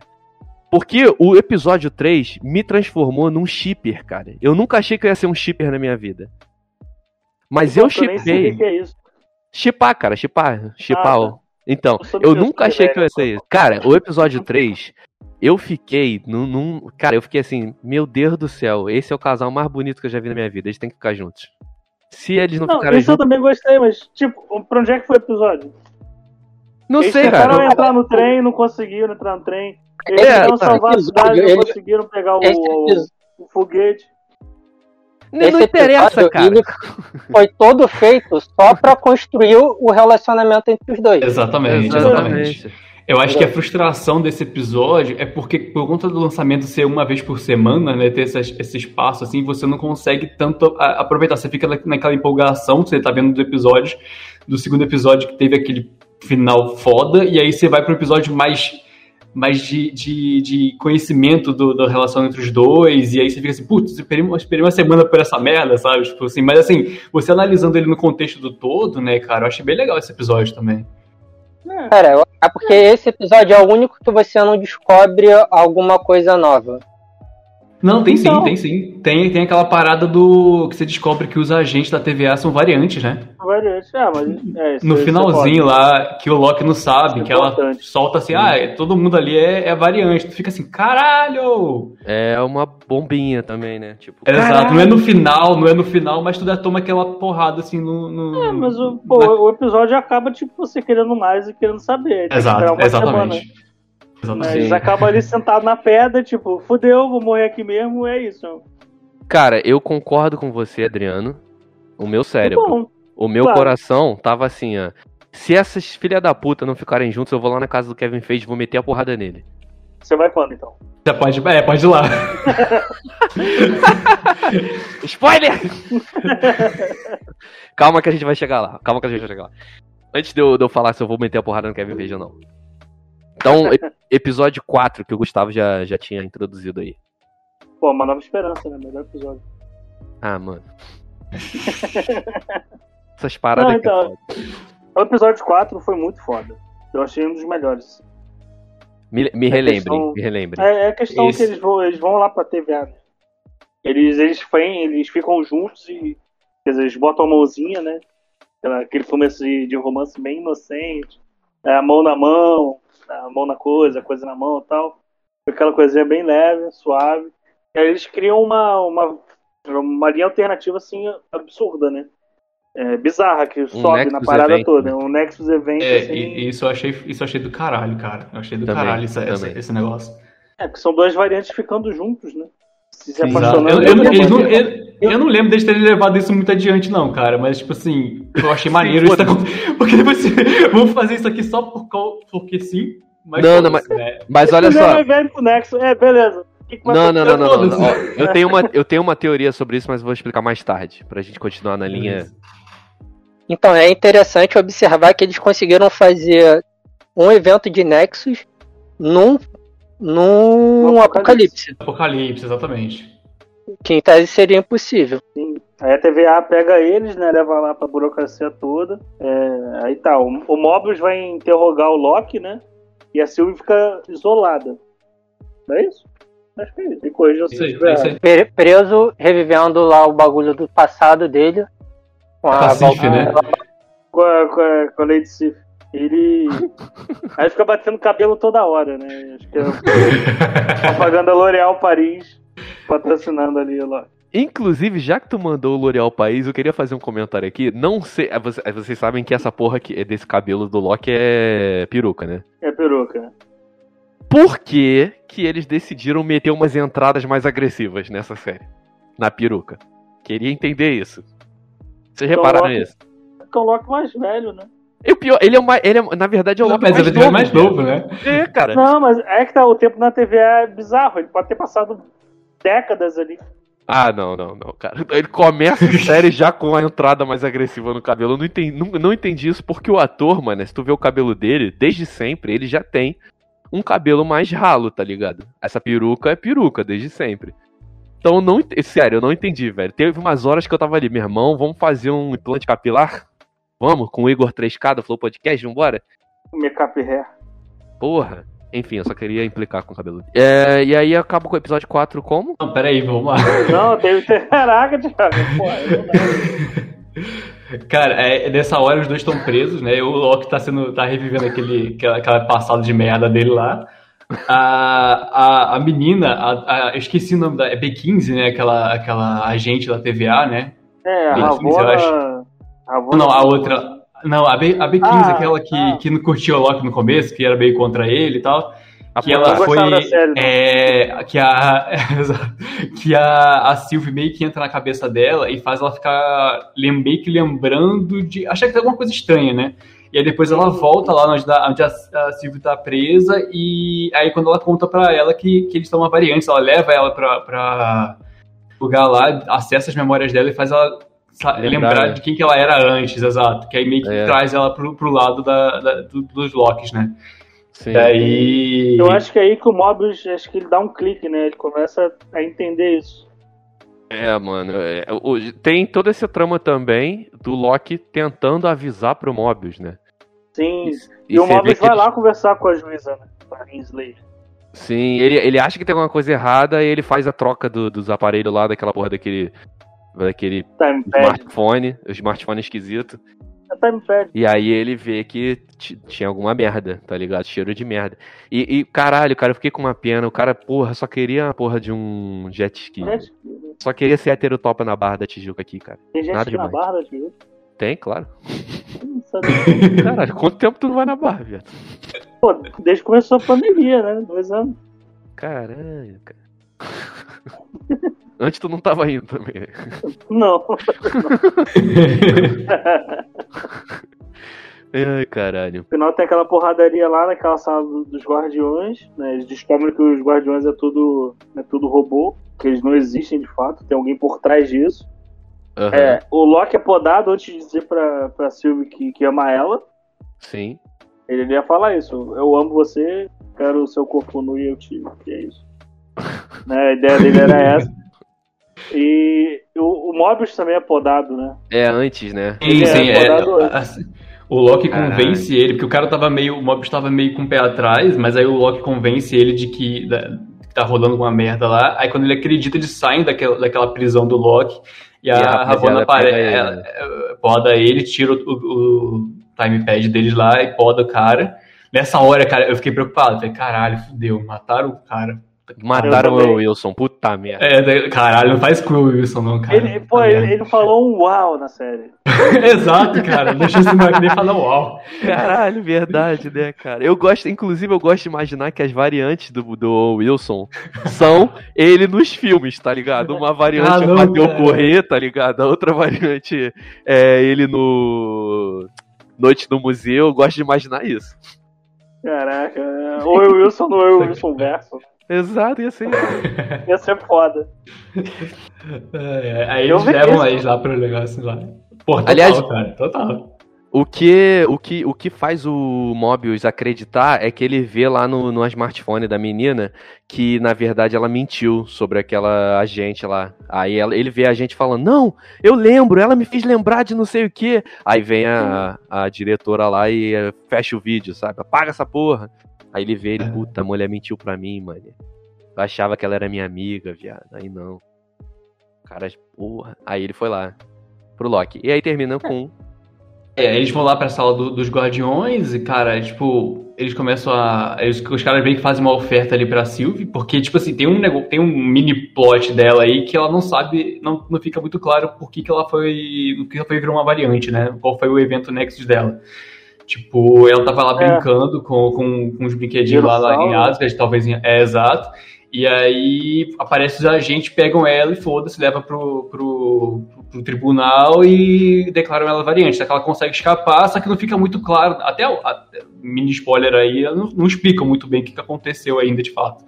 Porque o episódio 3 me transformou num shipper, cara. Eu nunca achei que eu ia ser um shipper na minha vida. Mas eu que shippei. que é isso. Cara, chipar. Chipar. Ah, ó. Então, Eu eu nunca achei que eu ia ser isso. Cara, o episódio 3, eu fiquei num, num- Cara, eu fiquei assim, meu Deus do céu, esse é o casal mais bonito que eu já vi na minha vida. Eles têm que ficar juntos. Se eles não, Não, ficarem isso eu juntos. também gostei, mas, tipo, pra onde é que foi o episódio? Não Eles sei, tentaram cara. entrar no trem, não conseguiram entrar no trem. Eles É, tentaram cara, salvar a cidade, não ele- conseguiram pegar o, o, o foguete. Não, não interessa, cara. foi todo feito só pra construir o relacionamento entre os dois. Exatamente, exatamente. Eu acho que a frustração desse episódio é porque, por conta do lançamento ser uma vez por semana, né, ter esse, esse espaço assim, você não consegue tanto aproveitar. Você fica na- naquela empolgação que você tá vendo do episódio, do segundo episódio que teve aquele final foda, e aí você vai pro episódio mais, mais de, de, de conhecimento do, da relação entre os dois, e aí você fica assim, putz, esperei, uma- esperei uma semana por essa merda, sabe? Tipo assim, mas assim, você analisando ele no contexto do todo, né, cara, eu achei bem legal esse episódio também. Cara, eu- é porque esse episódio é o único que você não descobre alguma coisa nova. Não, tem Então. sim, tem sim. Tem, tem aquela parada do. que você descobre que os agentes da TVA são variantes, né? Variante. Ah, mas é, isso No finalzinho lá, que o Loki não sabe, é que ela importante. solta assim, ah, é- todo mundo ali é, é variante. Tu fica assim, caralho! É uma bombinha também, né? Tipo, Exato, não é no final, não é no final, mas tu já toma aquela porrada assim no. no- É, mas o, pô, na- o episódio acaba, tipo, você querendo mais e querendo saber. Exato, uma semana. Exatamente. acabam ali sentados na pedra, tipo, fudeu, vou morrer aqui mesmo, é isso. Cara, eu concordo com você, Adriano. O meu cérebro. bom. O meu Claro. coração tava assim, ó. Se essas filha da puta não ficarem juntos, eu vou lá na casa do Kevin Feige e vou meter a porrada nele. Você vai quando, então? Já pode, é, pode ir lá. Spoiler! Calma que a gente vai chegar lá. Calma que a gente vai chegar lá. Antes de eu, de eu falar se eu vou meter a porrada no Kevin Feige ou não. Então, episódio 4, que o Gustavo já, já tinha introduzido aí. Pô, uma nova esperança, né? Melhor episódio. Ah, mano. Essas paradas Não, é então- foda. O episódio 4 foi muito foda. Eu achei um dos melhores. Me, me é relembrem, questão- me relembrem. É, é a questão Esse- que eles vão, eles vão lá pra TVA, né? Eles, eles, vêm, eles ficam juntos e. Quer dizer, eles botam a mãozinha, né? Aquele filme assim, de romance bem inocente. É, a mão na mão, a mão na coisa, a coisa na mão e tal. Aquela coisinha bem leve, suave. E aí eles criam uma, uma, uma linha alternativa assim absurda, né? É, bizarra, que sobe na Nexus parada Event, toda. né? Um Nexus Event É, assim. e, e isso eu achei, isso eu achei do caralho, cara. Eu achei do Também, caralho esse, esse, também. esse negócio. É, que são duas variantes ficando juntos, né? Se se apaixonando. Eu, eu, não- eles não- eu- eu- eu não lembro deles terem levado isso muito adiante, não, cara. Mas, tipo assim, eu achei maneiro isso. tá. Porque depois vamos fazer isso aqui só por, cau- porque sim. Mas Não, não, né? Mas olha só. mais velho pro Nexo. É, beleza. Não, não, não, não, não, eu, tenho uma, eu tenho uma teoria sobre isso, mas vou explicar mais tarde, pra gente continuar na linha. Então é interessante observar que eles conseguiram fazer um evento de Nexus num, num Um apocalipse. Apocalipse, exatamente. Que em tese seria impossível. Aí a TVA pega eles, né? Leva lá pra burocracia toda. É, aí tá, o, o Mobius vai interrogar o Loki, né? E a Sylvie fica isolada. Não é isso? Acho que é isso. Me corrija se estiver é. Pre- Preso, revivendo lá o bagulho do passado dele. Com a Val- né? Com a, com a, com a Lady Sif. Ele. Aí fica batendo cabelo toda hora, né? Acho que é propaganda L'Oréal Paris patrocinando ali o Loki. Inclusive, já que tu mandou o L'Oréal País, eu queria fazer um comentário aqui. Não sei. ah, você- ah, Vocês sabem que essa porra aqui, desse cabelo do Loki é peruca, né? É peruca. Por que, que eles decidiram meter umas entradas mais agressivas nessa série? Na peruca. Queria entender isso. Vocês Então, repararam Loki- isso? Porque é o Loki mais velho, né? E o pior, ele é uma. Ele é, na verdade, é o Loki Mas mais, ele é novo, mais novo, né? É, cara. Não, mas é que tá, o tempo na TV é bizarro. Ele pode ter passado décadas ali. Ah, não, não, não, cara. Ele começa a série já com a entrada mais agressiva no cabelo. Eu não entendi, não, não entendi isso porque o ator, mano, se tu vê o cabelo dele, desde sempre, ele já tem um cabelo mais ralo, tá ligado? Essa peruca é peruca, desde sempre. Então, eu não, sério, eu não entendi, velho. Teve umas horas que eu tava ali, meu irmão, vamos fazer um implante capilar? Vamos? Com o Igor 3K do Flow Podcast, vambora? O make-up hair. Porra. Enfim, eu só queria implicar com o cabelo. É, e aí acaba com o episódio 4 como? Não, peraí, vamos lá. Não, tem o. Caraca, Thiago. Dá. Cara, é, nessa hora os dois estão presos, né? O Loki tá sendo. tá revivendo aquele, aquela, aquela passada de merda dele lá. A, a, a menina, a, a- eu esqueci o nome da. É B15, né? Aquela, aquela agente da TVA, né? É, a Bem, eu Ravona. acho. Ravona Não, a outra. Não, a, B, a B15, Ah, aquela que, ah. que não curtiu o Loki no começo, que era meio contra ele e tal. A Que ela foi. série, não. é, que a. que a, a Sylvie meio que entra na cabeça dela e faz ela ficar meio que lembrando de. achar que tem alguma coisa estranha, né? E aí depois ela volta lá onde, onde a, a Sylvie tá presa e aí quando ela conta pra ela que, que eles estão uma variante, ela leva ela pra, pra lugar lá, acessa as memórias dela e faz ela Lembrar, lembrar né? de quem que ela era antes, exato. Que aí meio que É. traz ela pro, pro lado da, da- do- dos Locks, né? Sim. E aí. Eu acho que é aí que o Mobius, acho que ele dá um clique, né? Ele começa a entender isso. É, mano. é, o- tem toda essa trama também do Loki tentando avisar pro Mobius, né? Sim. E E, o Mobius vai ele- lá conversar com a juíza, né? Com a. Sim, ele, ele acha que tem alguma coisa errada e ele faz a troca do- dos aparelhos lá, daquela porra daquele. Daquele Timepad. smartphone, o smartphone esquisito. É timepad. E aí ele vê que tinha alguma merda, tá ligado? Cheiro de merda. E, e, caralho, cara, eu fiquei com uma pena. O cara, porra, só queria a porra de um jet ski. Gente, Só queria ser heterotopa na Barra da Tijuca aqui, cara. Tem gente Nada na demais. barra, tio. Tem, claro. Caralho, quanto tempo tu não vai na Barra, viado? Pô, desde que começou a pandemia, né? Dois anos. Caralho, cara. Antes tu não tava indo também. Não. Ai, caralho. No final tem aquela porradaria lá naquela sala do- dos guardiões, né? Eles descobrem que os guardiões é tudo, é tudo robô, que eles não existem de fato, tem alguém por trás disso. Aham, É, o Loki é podado antes de dizer pra, pra Sylvie que, que ama ela. Sim. Ele ia falar isso, eu amo você, quero o seu corpo nu e eu te que é isso. né? A ideia dele era essa. E o, o Mobius também é podado, né? É antes, né? Sim, Ele sim, é é, o Loki Caralho. convence ele, porque o cara tava meio. O Mobius tava meio com o pé atrás, mas aí o Loki convence ele de que, da- que tá rolando uma merda lá. Aí quando ele acredita, eles saem daquela, daquela prisão do Loki. E a, E a rapaziada Ravonna ele, né? ela- poda ele, tira o, o, o timepad deles lá e poda o cara. Nessa hora, cara, eu fiquei preocupado. Falei, caralho, fudeu, mataram o cara. Mataram o Wilson, puta merda. É, da- caralho, não faz com o Wilson, não, cara. Ele, pô, Tá ele, ele falou um uau na série. Exato, cara. Deixa esse moleque nem falar uau. Caralho, verdade, né, cara? Eu gosto, inclusive, eu gosto de imaginar que as variantes do, do Wilson são ele nos filmes, tá ligado? Uma variante Ah, é não, o cara. correr, tá ligado? A outra variante é ele no Noite no Museu. Eu gosto de imaginar isso. Caraca, é, ou eu Wilson ou eu Wilson verso. Exato, ia ser. Ia ser foda. É, é, aí Eu eles levam eles lá pro negócio lá. Pô, total, Aliás- cara, total. O que, o, que, o que faz o Mobius acreditar é que ele vê lá no, no smartphone da menina que, na verdade, ela mentiu sobre aquela agente lá. Aí ela- ele vê a gente falando, não, eu lembro, ela me fez lembrar de não sei o que. Aí vem a, a diretora lá e fecha o vídeo, sabe? Apaga essa porra. Aí ele vê ele, puta, a mulher mentiu pra mim, mano. Eu achava que ela era minha amiga, viado. Aí não. Cara, porra. Aí ele foi lá pro Loki. E aí termina com É, eles vão lá pra sala do- dos guardiões e, cara, tipo, eles começam a. Eles, os caras meio que fazem uma oferta ali pra Sylvie, porque, tipo assim, tem um, nego- tem um mini plot dela aí que ela não sabe, não, não fica muito claro por que, que ela foi. O que ela foi virar uma variante, né? Qual foi o evento Nexus dela. Tipo, ela tava lá É. brincando com, com, com os brinquedinhos lá, lá em. Asgard, talvez em. É, exato. E aí aparece os agentes, pegam ela e foda-se, leva pro, pro, pro tribunal e declaram ela variante. Só que ela consegue escapar, só que não fica muito claro. Até o mini spoiler aí, não, não explicam muito bem o que, que aconteceu ainda de fato.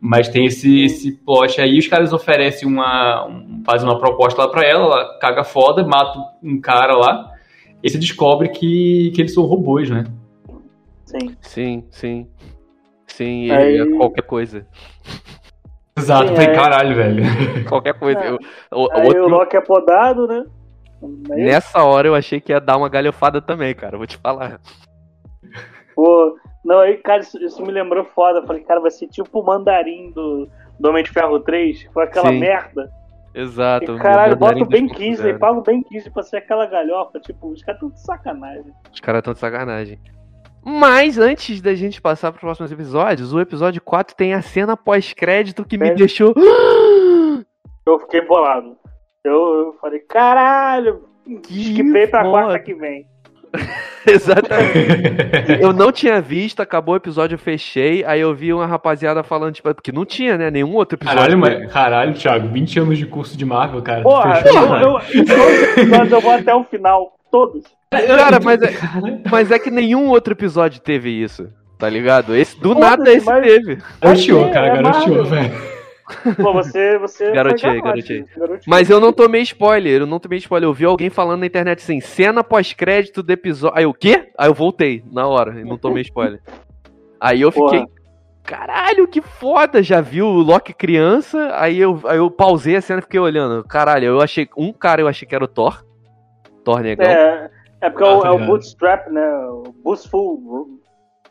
Mas tem esse, esse plot aí, os caras oferecem uma. Um, fazem uma proposta lá pra ela, ela caga foda, mata um cara lá. E você descobre que, que eles são robôs, né? Sim. Sim, sim. Sim, e Aí- é qualquer coisa. Exato, Sim, falei, é. caralho, velho. Qualquer coisa. É. Eu- o- Aí outro- o Loki é podado, né? Aí, nessa hora eu achei que ia dar uma galhofada também, cara. Vou te falar. pô, não, aí, cara, isso, isso me lembrou foda. Eu falei, cara, vai ser tipo o mandarim do, do Homem de Ferro 3, que foi aquela Sim. merda. Exato. E, caralho, bota o Ben 2.0. 15 aí, paga o Ben 15 pra ser aquela galhofa. Tipo, os caras tão de sacanagem. Os caras estão de sacanagem. Mas antes da gente passar para os próximos episódios, o episódio 4 tem a cena pós-crédito que me É. deixou. Eu fiquei bolado. Eu, eu falei, caralho, Que esquipei pra foda. quarta que vem. Exatamente. Eu não tinha visto, acabou o episódio, eu fechei. Aí eu vi uma rapaziada falando, tipo, porque não tinha, né? Nenhum outro episódio. Caralho, mas, caralho, Thiago, 20 anos de curso de Marvel, cara. Porra, Fechou, eu, eu, em todos os episódios eu vou até o final. Todos. Cara, mas é, mas é que nenhum outro episódio teve isso. Tá ligado? Esse, do nada esse mas- teve. Garoteou, É, cara, é garoteou, Marvel. velho. Pô, você. você Garoteei, garoteei. Mas eu não tomei spoiler, eu não tomei spoiler. Eu vi alguém falando na internet assim, cena pós-crédito do episódio. Aí o quê? Aí eu voltei na hora e não tomei spoiler. Aí eu fiquei, Porra. caralho, que foda! Já viu o Loki criança? Aí eu, aí eu pausei a cena e fiquei olhando. Caralho, eu achei. Um cara eu achei que era o Thor. Thor negão. É, é porque Ah, é o- tá é o. Bootstrap, né? O Boostful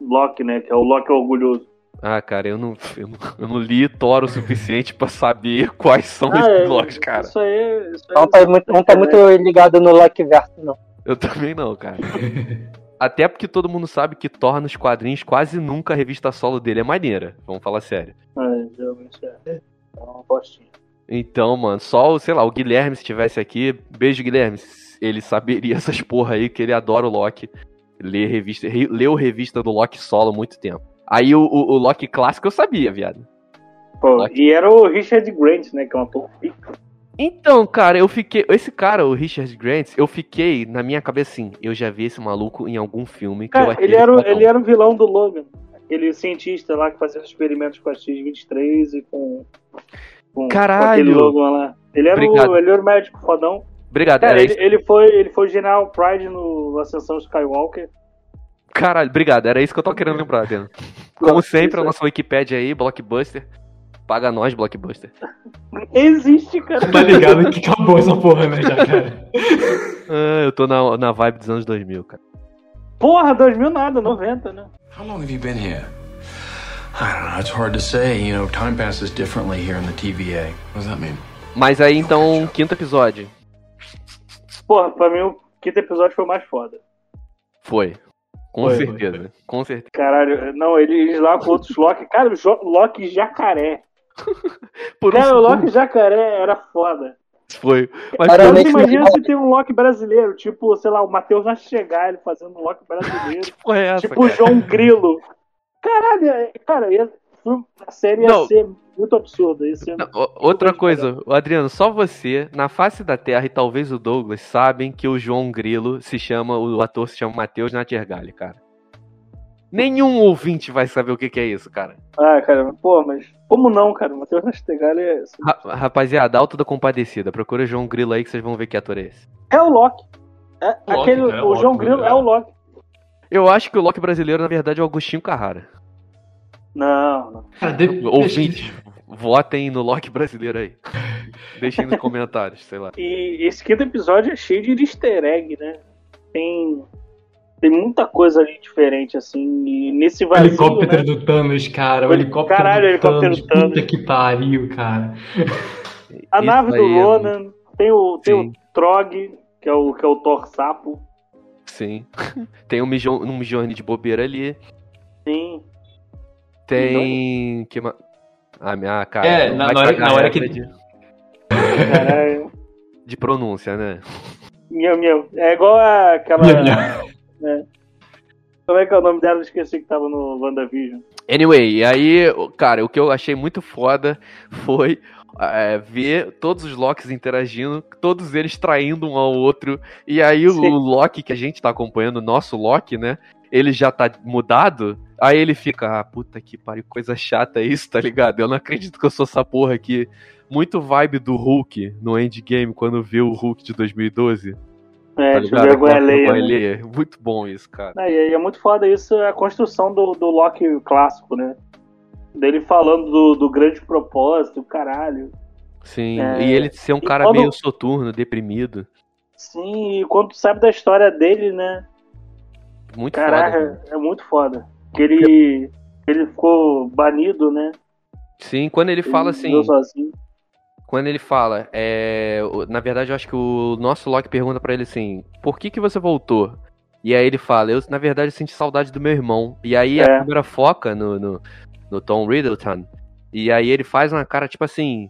Loki, né? Que é o Loki orgulhoso. Ah, cara, eu não, eu não, eu não li Thor o suficiente pra saber quais são Ah, esses é, Locks, cara. Isso aí. Isso aí Não tá muito, não tá muito ligado no Loki verso, não. Eu também não, cara. Até porque todo mundo sabe que Thor nos quadrinhos quase nunca a revista solo dele é maneira. Vamos falar sério. É, geralmente é. É uma postinha. Então, mano, só, sei lá, o Guilherme, se tivesse aqui, beijo, Guilherme. Ele saberia essas porra aí, que ele adora o Loki. Lê revista, re- leu revista do Loki solo há muito tempo. Aí o, o, o Loki clássico eu sabia, viado. Pô, Loki. e era o Richard Grant, né? Que é um ator pica. Então, cara, eu fiquei. Esse cara, o Richard Grant, eu fiquei na minha cabeça assim, eu já vi esse maluco em algum filme que eu Cara, achei ele era, o- ele era o vilão do Logan. Aquele cientista lá que fazia os experimentos com a X-23 e com. com Caralho! Com Logan lá. Ele era, Obrigado. o, ele era o médico fodão. Obrigado, Cara, era ele, ele foi, ele foi General Pride no Ascensão Skywalker. Caralho, obrigado, era isso que eu tava querendo lembrar, Adriano. Como Não, sempre, a nossa Wikipedia aí, Blockbuster. Paga nós, Blockbuster. Existe, cara. Tá ligado que acabou essa porra, né, já, cara? Ah, eu tô na, na vibe dos anos 2000, cara. Porra, 2000 nada, 90, né? How long have you been here? I don't know. It's hard to say. You know, time passes differently here in the TVA. What does that mean? Mas aí, então, quinto episódio. Porra, pra mim o quinto episódio foi o mais foda. Foi. Com Foi, foi, certeza. Com certeza. Caralho, não, eles lá com outros Loki. Cara, o Loki jacaré. Por um Cara, o segundo Loki jacaré era foda. foi. Mas Cara, você imagina se tem um Loki brasileiro, tipo, sei lá, o Matheus vai chegar ele fazendo um Loki brasileiro. que porra é essa, tipo o? João Grilo. Caralho, é- cara, ia, a série ia Não. ser muito absurda. Ia ser... Não, outra coisa, o Adriano, só você, na face da Terra e talvez o Douglas, sabem que o João Grilo se chama, o ator se chama Matheus Nattergalli, cara. Nenhum ouvinte vai saber o que, que é isso, cara. Ah, cara, pô, mas como não, cara? O Matheus Nastegali é... Ra- rapaziada, Alto da Compadecida, procura João Grilo aí que vocês vão ver que ator é esse. é o Loki. É, O Loki, aquele, é o o João Loki, Grilo né? é o Loki. Eu acho que o Loki brasileiro, na verdade, é o Agostinho Carrara. Não, não. Cara, deve- Ouvintes, votem no Loki brasileiro aí. Deixem nos comentários, sei lá. E esse quinto episódio é cheio de easter egg, né? Tem, tem muita coisa ali diferente, assim. E nesse O vazio, helicóptero né? do Thanos, cara. O helicóptero caralho, do o helicóptero Thanos. do Thanos. Puta que pariu, cara. A Isso nave do aí é Ronan. Tem, o, tem Sim. o Trog, que é o, que é o Thor Sapo. Sim. Tem um Mijo- um de bobeira ali. Sim. Tem. Que ma... Ah, minha cara. É, na- na hora- na hora essa que- De, Caralho. de pronúncia, né? Miau, miau. É igual a- aquela. Minha, minha. Como é que é o nome dela? Eu esqueci que tava no WandaVision. Anyway, e aí, cara, o que eu achei muito foda foi é, ver todos os Locks interagindo, todos eles traindo um ao outro. E aí o, o Loki que a gente tá acompanhando, o nosso Loki, né? Ele já tá mudado. Aí ele fica, ah, puta que pariu, coisa chata isso, tá ligado? Eu não acredito que eu sou essa porra aqui. Muito vibe do Hulk no Endgame, quando viu o Hulk de 2012. É, tá de ligado? vergonha Aquela alheia. vergonha né? Muito bom isso, cara. É, e é muito foda isso, a construção do, do Loki clássico, né? Dele falando do, do grande propósito, caralho. Sim, É, e ele ser um cara quando- meio soturno, deprimido. Sim, e quando tu sabe da história dele, né? Muito foda. cara. Caraca, é muito foda. Que ele, ele ficou banido, né? Sim, quando ele fala Ele assim, viveu sozinho. quando ele fala, é, na verdade eu acho que o nosso Loki pergunta pra ele assim, por que que você voltou? E aí ele fala, eu na verdade senti saudade do meu irmão. E aí É. a câmera foca no, no, no Tom Riddleton. E aí ele faz uma cara tipo assim,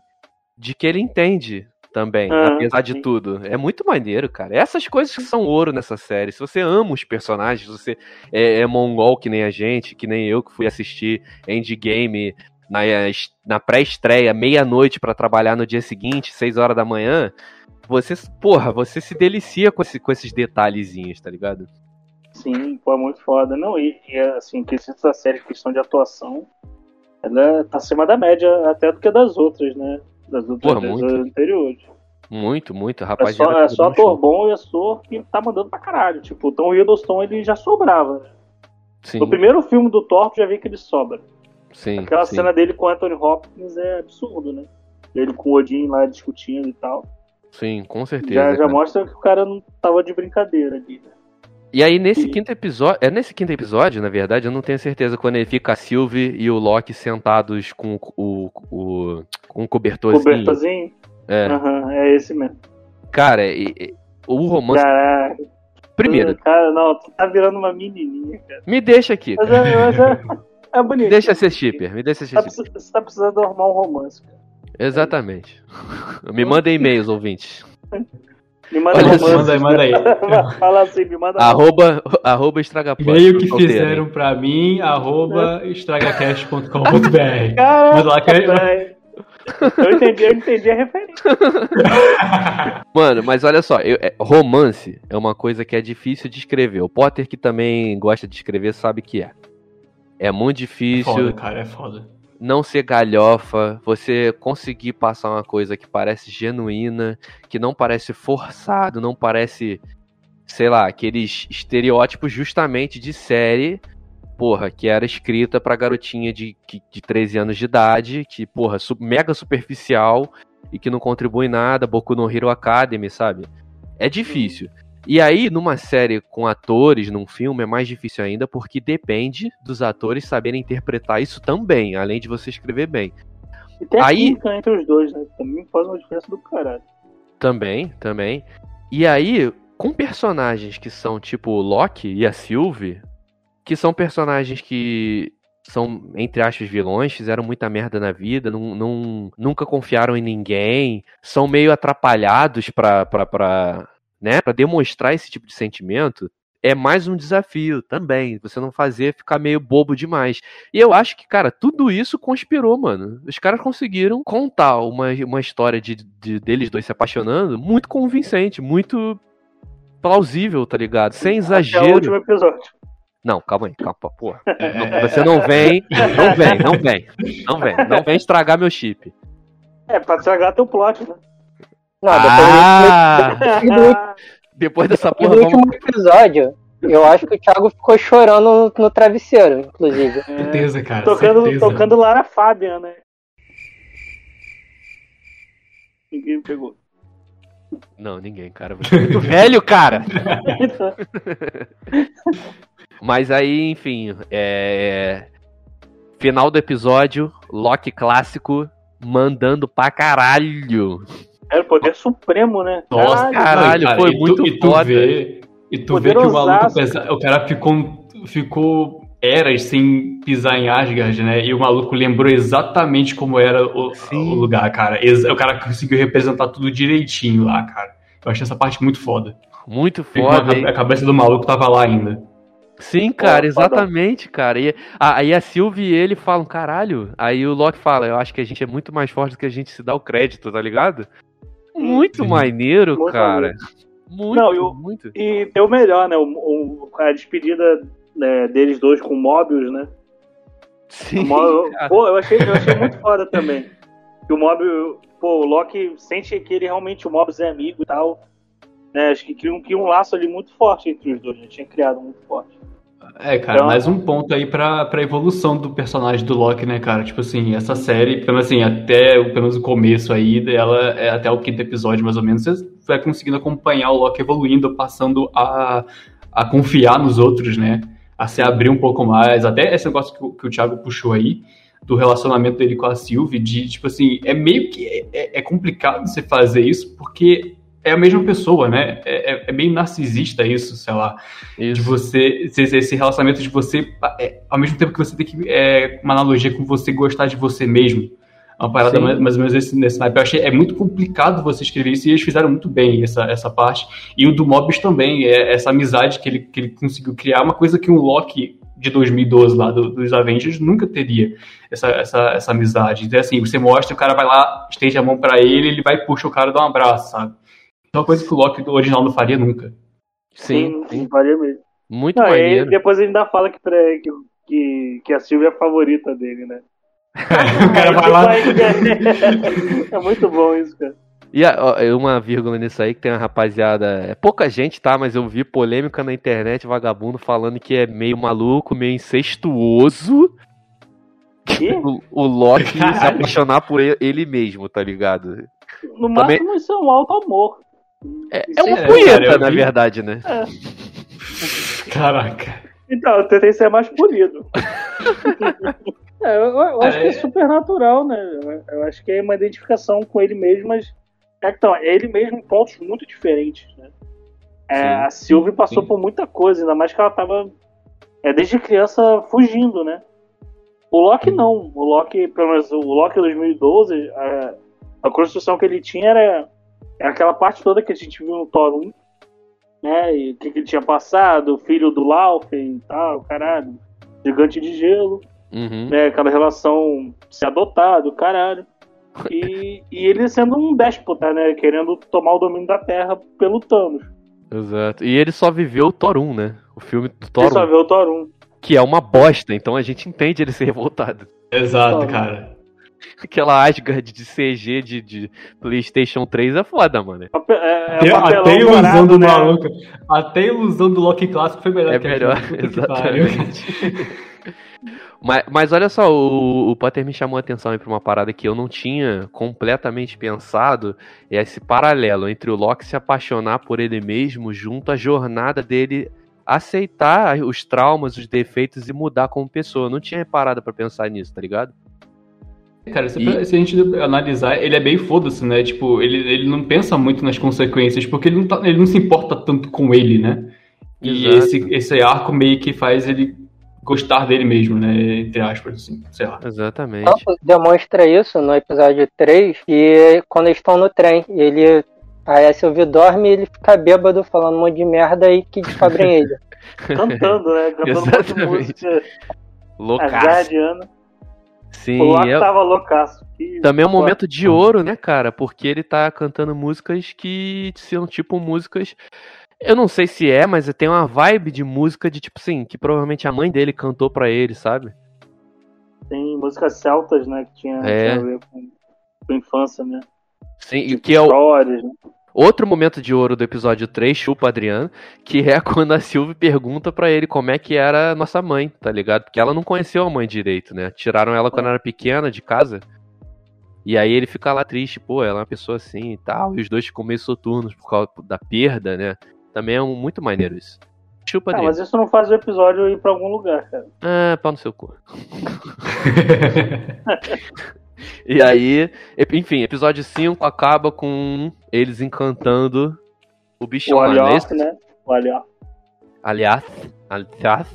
de que ele entende também, Ah, apesar de sim. tudo. É muito maneiro, cara. Essas coisas que são ouro nessa série. Se você ama os personagens, se você é, é mongol que nem a gente, que nem eu que fui assistir Endgame na, na pré-estreia, meia-noite pra trabalhar no dia seguinte, seis horas da manhã, você, porra, você se delicia com, esse- com esses detalhezinhos, tá ligado? Sim, pô, é muito foda. Não, e, e assim, que essa série, questão de atuação, ela tá acima da média até do que das outras, né? Das outras Porra, muito. anteriores. Muito, muito, É só, é só ator show. bom e ator que tá mandando pra caralho. Tipo, o Tom Hiddleston, ele já sobrava. né? Sim, No primeiro filme do Thor, já vi que ele sobra. sim, Aquela sim. cena dele com Anthony Hopkins é absurdo, né? Ele com o Odin lá discutindo e tal. Sim, com certeza. Já, já mostra que o cara não tava de brincadeira ali. né? E aí, nesse quinto episódio. É nesse quinto episódio, na verdade, eu não tenho certeza quando ele fica a Sylvie e o Loki sentados com o. o com o cobertorzinho. Cobertorzinho? É. Aham, é esse mesmo. Cara, e- e- o romance. Caraca. Primeiro, Cara, não, tu tá virando uma menininha, cara. me deixa aqui. Mas é, mas é, é bonito. Me deixa ser shipper, me deixa ser Tá shipper. Você tá precisando arrumar um romance, cara. Exatamente. Me mandem e-mails, ouvintes. Me manda Olha um romance. manda aí, manda Fala assim, me manda Arroba, arroba estragapod. E-mail que fizeram pra mim, arroba estragacast.com.br. Manda lá que eu-. Eu entendi, eu entendi a referência. Mano, mas olha só, eu- é, romance é uma coisa que é difícil de escrever. O Potter, que também gosta de escrever, sabe que é. É muito difícil Foda, cara, é foda. Não ser galhofa, você conseguir passar uma coisa que parece genuína, que não parece forçado, não parece, sei lá, aqueles estereótipos justamente de série, porra, que era escrita pra garotinha de, de 13 anos de idade, que, porra, mega superficial e que não contribui nada, Boku no Hero Academy, sabe? É difícil. E aí, numa série com atores, num filme, é mais difícil ainda, porque depende dos atores saberem interpretar isso também, além de você escrever bem. E tem a Aí- química entre os dois, né? Também faz uma diferença do caralho. Também, também. E aí, com personagens que são tipo o Loki e a Sylvie, que são personagens que são, entre aspas, vilões, fizeram muita merda na vida, não, não, nunca confiaram em ninguém, são meio atrapalhados pra, pra, pra, né, pra demonstrar esse tipo de sentimento, é mais um desafio também. Você não fazer ficar meio bobo demais. E eu acho que, cara, tudo isso conspirou, mano. Os caras conseguiram contar uma, uma história de, de deles dois se apaixonando muito convincente, muito plausível, tá ligado? Sem Até o exagero. último episódio. Não, calma aí, calma, porra. Não, você não vem, não vem, não vem, não vem, não vem estragar meu chip. É, pra estragar teu plot, né? Depois Ah, do, do, depois dessa do porra, vamos... último episódio, eu acho que o Thiago ficou chorando no, no travesseiro, inclusive. Certeza, cara. Tocando, certeza. tocando Lara Fabian, né? Ninguém pegou. Não, ninguém, cara. Você é muito velho, cara. Mas aí, enfim, é... Final do episódio, Loki clássico, mandando pra caralho. Era o poder supremo, né? Nossa, Caralho, e foi e muito tu, e tu foda. vê, e tu vê que o maluco, pesa- o cara ficou, ficou eras sem pisar em Asgard, né? E o maluco lembrou exatamente como era o, o lugar, cara. O cara conseguiu representar tudo direitinho lá, cara. Eu achei essa parte muito foda. Muito foda. uma- a cabeça do maluco tava lá ainda. Sim, cara, foda. exatamente, cara. E, a- aí a Sylvie e ele falam, caralho. Aí o Loki fala, eu acho que a gente é muito mais forte do que a gente se dá o crédito, tá ligado? Muito Sim. maneiro, Muito cara. Muito, Não, eu- muito. E tem o melhor, né? O, o- a despedida né, deles dois com o Mobius, né? Sim, Mobius- pô, eu achei, eu achei muito foda também. Que o Mobius, pô, o Loki sente que ele realmente, o Mobius é amigo e tal. Né? Acho que cria um, cria um laço ali muito forte entre os dois, né? Tinha criado muito forte. É, cara, Então- mais um ponto aí pra, pra evolução do personagem do Loki, né, cara? Tipo assim, essa série, pelo menos assim, até pelo menos o começo aí dela, é até o quinto episódio mais ou menos, você vai conseguindo acompanhar o Loki evoluindo, passando a, a confiar nos outros, né? A se abrir um pouco mais. Até esse negócio que, o- que o Thiago puxou aí, do relacionamento dele com a Sylvie, de, tipo assim, é meio que. É, é complicado você fazer isso, porque é a mesma pessoa, né? É, é- é meio narcisista isso, sei lá de Isso. você esse, relacionamento de você é, ao mesmo tempo que você tem que é, uma analogia com você gostar de você mesmo uma parada Sim. mais, mais ou menos nesse, nesse naipe. Eu achei é muito complicado você escrever isso e eles fizeram muito bem essa, essa parte e o do Mobius também é essa amizade que ele, que ele conseguiu criar uma coisa que um Loki de 2012 lá do- dos Avengers nunca teria essa, essa, essa amizade então assim você mostra o cara vai lá estende a mão pra ele ele vai e puxa o cara e dá um abraço sabe é uma coisa que o Loki do original não faria nunca Sim, sim. faria mesmo. Muito Não, depois ele ainda fala que, pra- que, que, que a Silvia é a favorita dele, né? o cara vai lá é muito bom isso, cara. E é uma vírgula nisso aí que tem uma rapaziada. É pouca gente, tá? Mas eu vi polêmica na internet, vagabundo, falando que é meio maluco, meio incestuoso Que? o, o Loki se Caralho. apaixonar por ele, ele mesmo, tá ligado? No Também- máximo isso é um alto amor. É, é uma é, punheta, cara, na vi- verdade, né? Caraca. Então, eu tentei ser mais polido. É, eu, eu acho que é É. super natural, né? Eu, eu acho que é uma identificação com ele mesmo, mas. É, então, é ele mesmo em pontos muito diferentes, né? É, a Sylvie passou Sim. por muita coisa, ainda mais que ela tava é, desde criança fugindo, né? O Loki não. O Loki, pelo menos o Loki 2012, a, a construção que ele tinha era, era aquela parte toda que a gente viu no Thor 1, né? E o que, que ele tinha passado, o filho do Laufen e tal, caralho. Gigante de gelo, Uhum. né? Aquela relação se adotado, caralho. E, e ele sendo um déspota, né? Querendo tomar o domínio da Terra pelo Thanos. Exato. E ele só viveu o Thor 1, né? O filme do Ele Thor só 1, vê o Thor 1. que é uma bosta, então a gente entende ele ser revoltado. Exato, Toma. cara. Aquela Asgard de CG de, de PlayStation 3 é foda, mano. É, é Até, a ilusão dourado, do né? maluco. Até a ilusão do Loki clássico foi melhor É que a melhor, pariu. exatamente. Mas, mas olha só, o, o Potter me chamou a atenção aí pra uma parada que eu não tinha completamente pensado. É esse paralelo entre o Loki se apaixonar por ele mesmo junto à jornada dele aceitar os traumas, os defeitos e mudar como pessoa. Eu não tinha parado pra pensar nisso, tá ligado? Cara, se, E- se a gente analisar, ele é bem foda-se, né? Tipo, ele, ele não pensa muito nas consequências, porque ele não, tá- ele não se importa tanto com ele, né? E Exato. esse, esse arco meio que faz ele gostar dele mesmo, né? Entre aspas, assim, sei lá. Exatamente. Tanto demonstra isso no episódio 3, que quando eles estão no trem, ele. A Sylvie dorme e ele fica bêbado falando um monte de merda e que descobrem ele. Cantando, né? Cantando um música Loucaço. Sim, O Loki é- tava loucaço. Que- também é um momento de ouro, né, cara? Porque ele tá cantando músicas que são tipo músicas. Eu não sei se é, mas tem uma vibe de música de tipo assim, que provavelmente a mãe dele cantou pra ele, sabe? Tem músicas celtas, né? Que tinha, É. tinha a ver com, com infância, né? Sim, e que é o, Histórias, né? Outro momento de ouro do episódio 3, chupa Adriano, que é quando a Sylvie pergunta pra ele como é que era a nossa mãe, tá ligado? Porque ela não conheceu a mãe direito, né? Tiraram ela quando era pequena de casa. E aí ele fica lá triste, pô, ela é uma pessoa assim e tal. E os dois ficam meio soturnos por causa da perda, né? Também é um, muito maneiro isso. Chupa Ah, Adriano. mas isso não faz o episódio ir pra algum lugar, cara. Ah, pau no seu cu. E aí, enfim, episódio 5 acaba com eles encantando o bichão O é Alioth, né? O Alioth. Aliás, aliás,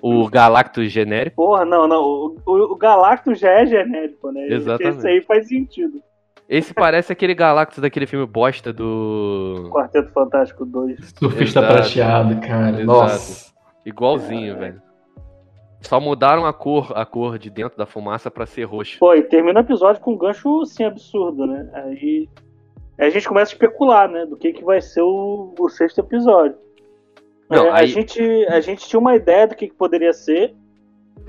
o Galactus genérico. Porra, não, não. O, o, o Galactus já é genérico, né? Exatamente. Esse aí faz sentido. Esse parece aquele Galactus daquele filme bosta do. Quarteto Fantástico 2. Surfista Exato. prateado, cara. Exato. Nossa. Igualzinho, velho. Só mudaram a cor, a cor de dentro da fumaça pra ser roxo. Pô, e termina o episódio com um gancho, assim, absurdo, né? Aí, aí a gente começa a especular, né? Do que, que vai ser o, o sexto episódio. Não, É, a, aí- gente, a gente tinha uma ideia do que, que poderia ser,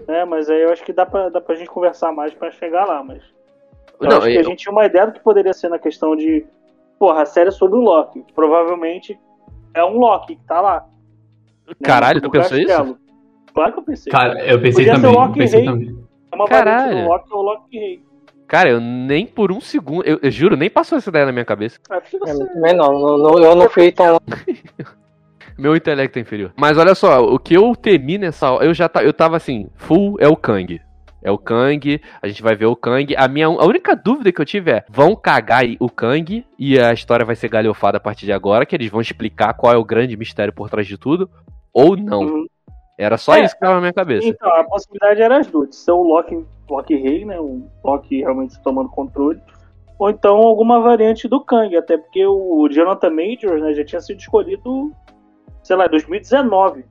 né? Mas aí eu acho que dá pra, dá pra gente conversar mais pra chegar lá, mas... Eu Não, acho que eu- a gente tinha uma ideia do que poderia ser na questão de... Porra, a série é sobre o Loki. Provavelmente é um Loki que tá lá. né? Caralho, tu No pensou isso? Claro que eu pensei. Cara, eu pensei Podia ser também. o Loki pensei Rei. também. é uma caralho. Loki ou Loki Rei. Cara, eu nem por um segundo. Eu, eu juro, nem passou essa ideia na minha cabeça. É, você... também não, não, não- eu não fui tão Meu intelecto é inferior. Mas olha só, o que eu temi nessa hora. Eu já ta- eu tava assim, full é o Kang. É o Kang, a gente vai ver o Kang. A minha a única dúvida que eu tive é: vão cagar o Kang e a história vai ser galhofada a partir de agora, que eles vão explicar qual é o grande mistério por trás de tudo, ou não. Uhum. Era só É. isso que tava na minha cabeça. Então, a possibilidade era as duas. Ser o Loki, Loki Rei, né? Um Loki realmente tomando controle. Ou então alguma variante do Kang. Até porque o Jonathan Majors né, já tinha sido escolhido, sei lá, em 2019.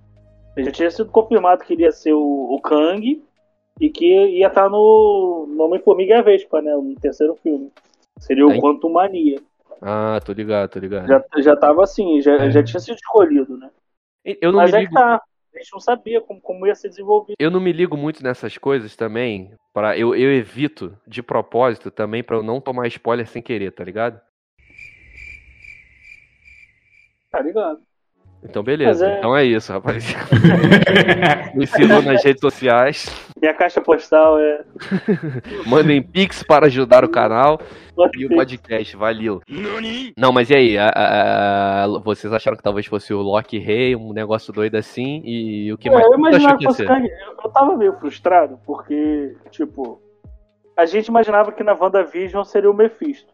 Ele já tinha sido confirmado que iria ser o, o Kang e que ia estar no, no Homem-Formiga e a Vespa, né? No terceiro filme. Seria o Quantum Mania. Ah, tô ligado, tô ligado. Já, já tava assim, já, É. já tinha sido escolhido, né? Eu não Mas me é ligo. que tá. A gente não sabia como, como ia ser desenvolvido. Eu não me ligo muito nessas coisas também. Para eu, eu evito de propósito também pra eu não tomar spoiler sem querer, tá ligado? Tá ligado? Então beleza. É- Então é isso, rapaz. Me sigam nas redes sociais. Minha caixa postal é. Mandem pix para ajudar o canal e o podcast. Valeu. Não, mas e aí? A- a- a- vocês acharam que talvez fosse o Loki Rei, um negócio doido assim? E o que É, mais eu imaginava que fosse. Eu, eu tava meio frustrado, porque, tipo, a gente imaginava que na WandaVision seria o Mephisto.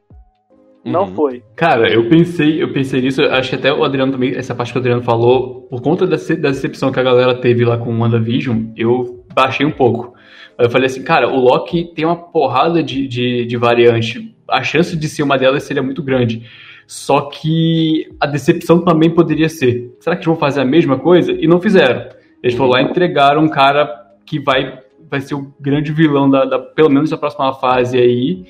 Não Uhum. foi. Cara, eu pensei, eu pensei nisso, eu acho que até o Adriano também, essa parte que o Adriano falou, por conta dessa, da decepção que a galera teve lá com o WandaVision, eu baixei um pouco. Aí Eu falei assim, cara, o Loki tem uma porrada de, de, de variante. A chance de ser uma delas seria muito grande. Só que a decepção também poderia ser. Será que eles vão fazer a mesma coisa? E não fizeram. Eles foram lá e entregaram um cara que vai, vai ser o grande vilão da, da- pelo menos da próxima fase aí.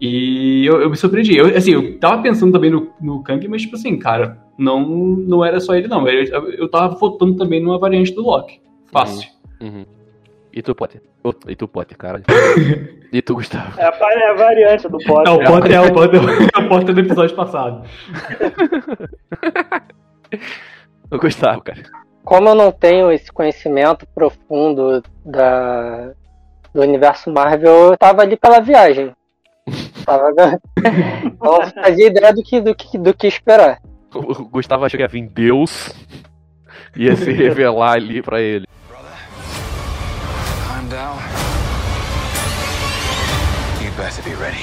E eu, eu me surpreendi. Eu, assim, eu tava pensando também no, no Kang, mas, tipo assim, cara, não, não era só ele, não. Eu, eu, tava votando também numa variante do Loki. Fácil. Uhum. E tu, Potter? E tu, Potter, caralho. e tu, Gustavo? É a, é a variante do Potter. É, o Potter é o Potter, é o Potter do episódio passado. O Gustavo, cara. como eu não tenho esse conhecimento profundo da, do universo Marvel, eu tava ali pela viagem. Tava, não fazia ideia do que, do, que, do que esperar. O o Gustavo achou que ia vir Deus. Ia se revelar ali pra ele. Better be ready.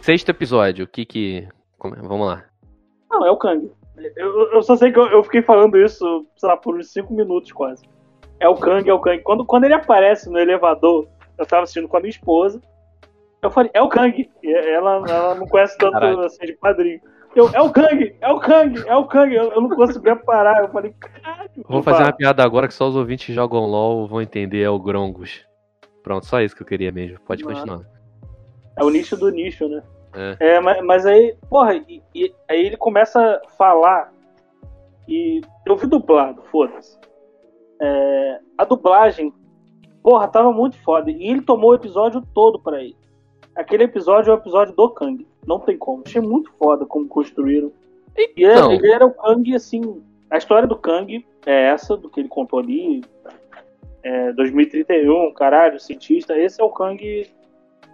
Sexto episódio, o que que. como é? Vamos lá. Não, é o Kang. Eu, eu só sei que eu, eu fiquei falando isso, sei lá, por uns 5 minutos quase. É o Kang, é o Kang. Quando, quando ele aparece no elevador, eu tava assistindo com a minha esposa. Eu falei, é o Kang. E ela, ela não conhece tanto Caralho. assim de quadrinho. Eu, é o Kang, é o Kang, é o Kang. Eu, eu não conseguia parar. Eu falei, caralho. Vou fazer uma piada agora que só os ouvintes que jogam LOL vão entender, é o Grongos. Pronto, só isso que eu queria mesmo. Pode Mano. continuar. É o nicho do nicho, né? É. É, mas, mas aí, porra, e, e- aí ele começa a falar e eu vi dublado, foda-se. É, a dublagem, porra, tava muito foda. E ele tomou o episódio todo pra ele. Aquele episódio é o episódio do Kang. Não tem como. Achei muito foda como construíram. E é- Então. ele era o Kang, assim. A história do Kang é essa, do que ele contou ali. É, 2031, caralho, cientista. Esse é o Kang.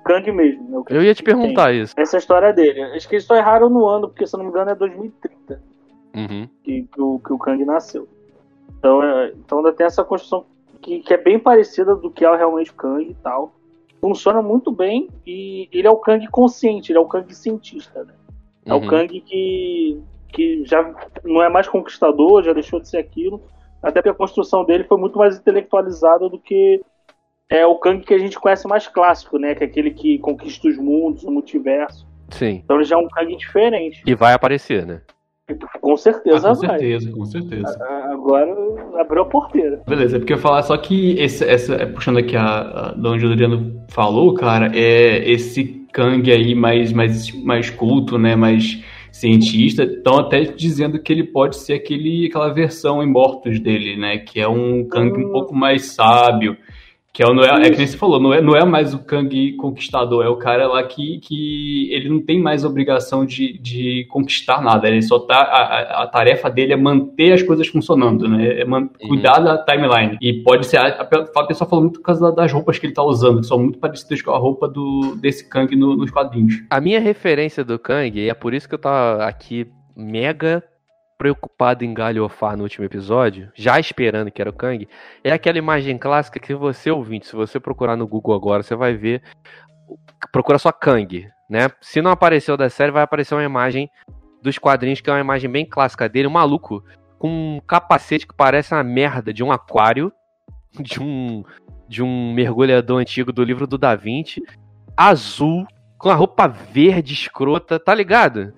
Kang mesmo. né, Eu ia te que tem. perguntar isso. Essa é a história dele. Acho que eles só erraram no ano, porque se não me engano é 2030 Uhum. que, que o, que o Kang nasceu. Então, é, então ainda tem essa construção que, que é bem parecida do que é realmente o Kang e tal. Funciona muito bem e ele é o Kang consciente, ele é o Kang cientista, né? É Uhum. o Kang que, que já não é mais conquistador, já deixou de ser aquilo. Até porque a construção dele foi muito mais intelectualizada do que é o Kang que a gente conhece mais clássico, né? Que é aquele que conquista os mundos, o multiverso. Sim. Então ele já é um Kang diferente. E vai aparecer, né? Com Ah, certeza com vai. certeza, com certeza. Ah, Agora abriu a porteira. Beleza, é porque eu ia falar só que esse, essa, é, puxando aqui a, a da onde o Adriano falou, cara, é esse Kang aí mais, mais, mais culto, né, mais cientista, estão até dizendo que ele pode ser aquele, aquela versão em Mortos dele, né, que é um Kang um Hum. pouco mais sábio, que é, o- não é, é que nem você falou, não é, não é mais o Kang conquistador, é o cara lá que, que ele não tem mais obrigação de, de conquistar nada, ele só tá, a, a- a tarefa dele é manter as coisas funcionando, né, é man- Uhum. cuidar da timeline, e pode ser, a, a, a pessoa falou muito por causa das roupas que ele tá usando, que são muito parecidas com a roupa do, desse Kang no- nos quadrinhos. A minha referência do Kang, e é por isso que eu tava aqui mega preocupado em galhofar no último episódio, já esperando que era o Kang, é aquela imagem clássica que você ouvinte, se você procurar no Google agora, você vai ver, procura só Kang, né? Se não apareceu da série, vai aparecer uma imagem dos quadrinhos, que é uma imagem bem clássica dele, um maluco com um capacete que parece uma merda de um aquário, de um de um mergulhador antigo do livro do Da Vinci, azul, com a roupa verde escrota, tá ligado?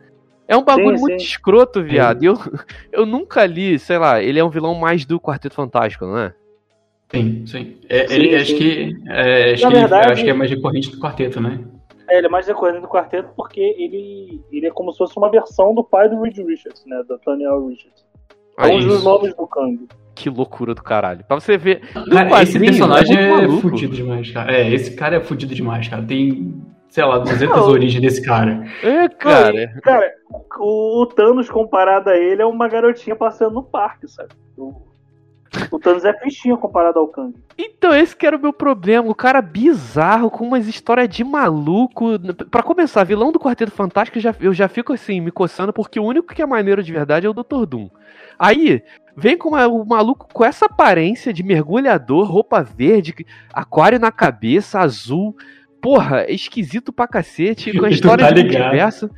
É um bagulho Sim, muito sim. escroto, viado. Eu, eu nunca li, sei lá, ele é um vilão mais do Quarteto Fantástico, não é? Sim, sim. É, Sim, ele, sim. acho que, é, acho, Na que ele- verdade- acho que é mais recorrente do quarteto, né? É, ele é mais decorrente do quarteto porque ele, ele é como se fosse uma versão do pai do Reed Richards, né? Do Daniel Richards. É Aí, um dos novos do Kang. que loucura do caralho. Pra você ver. Cara, esse personagem é, maluco. fudido demais, cara. É, esse cara é fudido demais, cara. Tem, sei lá, 200 Não. origens desse cara. É, cara. Cara, o, o Thanos comparado a ele é uma garotinha passeando no parque, sabe? O, o Thanos é fichinha comparado ao Kang. Então, esse que era o meu problema. O cara bizarro, com umas histórias de maluco. Pra começar, vilão do Quarteto Fantástico, eu já, eu já fico assim, me coçando, porque o único que é maneiro de verdade é o Dr. Doom. Aí, vem com uma- o maluco com essa aparência de mergulhador, roupa verde, aquário na cabeça, azul. Porra, é esquisito pra cacete, com a história tá de ligado. multiverso.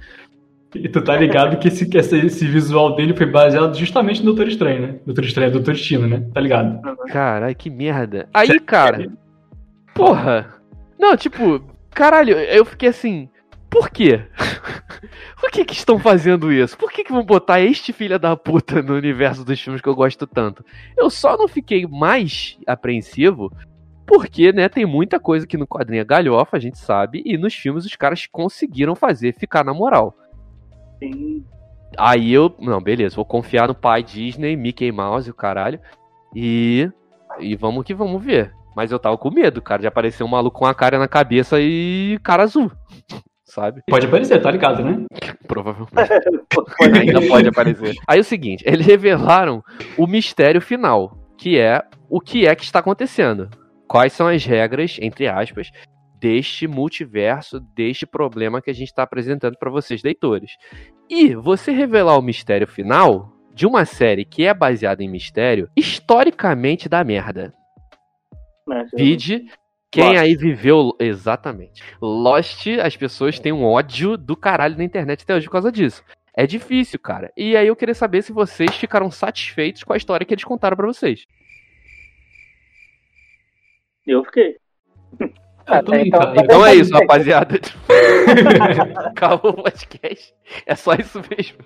E tu tá ligado que esse, que esse, esse visual dele foi baseado justamente no Doutor Estranho, né? Doutor Estranho, Doutor Destino, né? Tá ligado? Caralho, que merda. Aí, cara, porra. Não, tipo, caralho, eu fiquei assim. Por quê? Por que que estão fazendo isso? Por que que vão botar este filho da puta no universo dos filmes que eu gosto tanto? Eu só não fiquei mais apreensivo porque, né, tem muita coisa que no quadrinho é galhofa, a gente sabe, e nos filmes os caras conseguiram fazer ficar na moral. Tem Aí eu, não, beleza, vou confiar no pai Disney, Mickey Mouse e o caralho. E. E vamos que vamos ver. Mas eu tava com medo, cara, de aparecer um maluco com a cara na cabeça e cara azul. Sabe? Pode aparecer, tá ligado, né? Provavelmente. Ainda pode aparecer. Aí é o seguinte, eles revelaram o mistério final, que é o que é que está acontecendo. Quais são as regras, entre aspas, deste multiverso, deste problema que a gente está apresentando para vocês, leitores. E você revelar o mistério final de uma série que é baseada em mistério, historicamente dá merda. né, Vide quem Lost. aí viveu. Exatamente. Lost, as pessoas têm um ódio do caralho na internet até hoje por causa disso. É difícil, cara. E aí eu queria saber se vocês ficaram satisfeitos com a história que eles contaram pra vocês. Eu fiquei. Eu também, então- cara. Então é isso, rapaziada. Acabou o podcast. É só isso mesmo.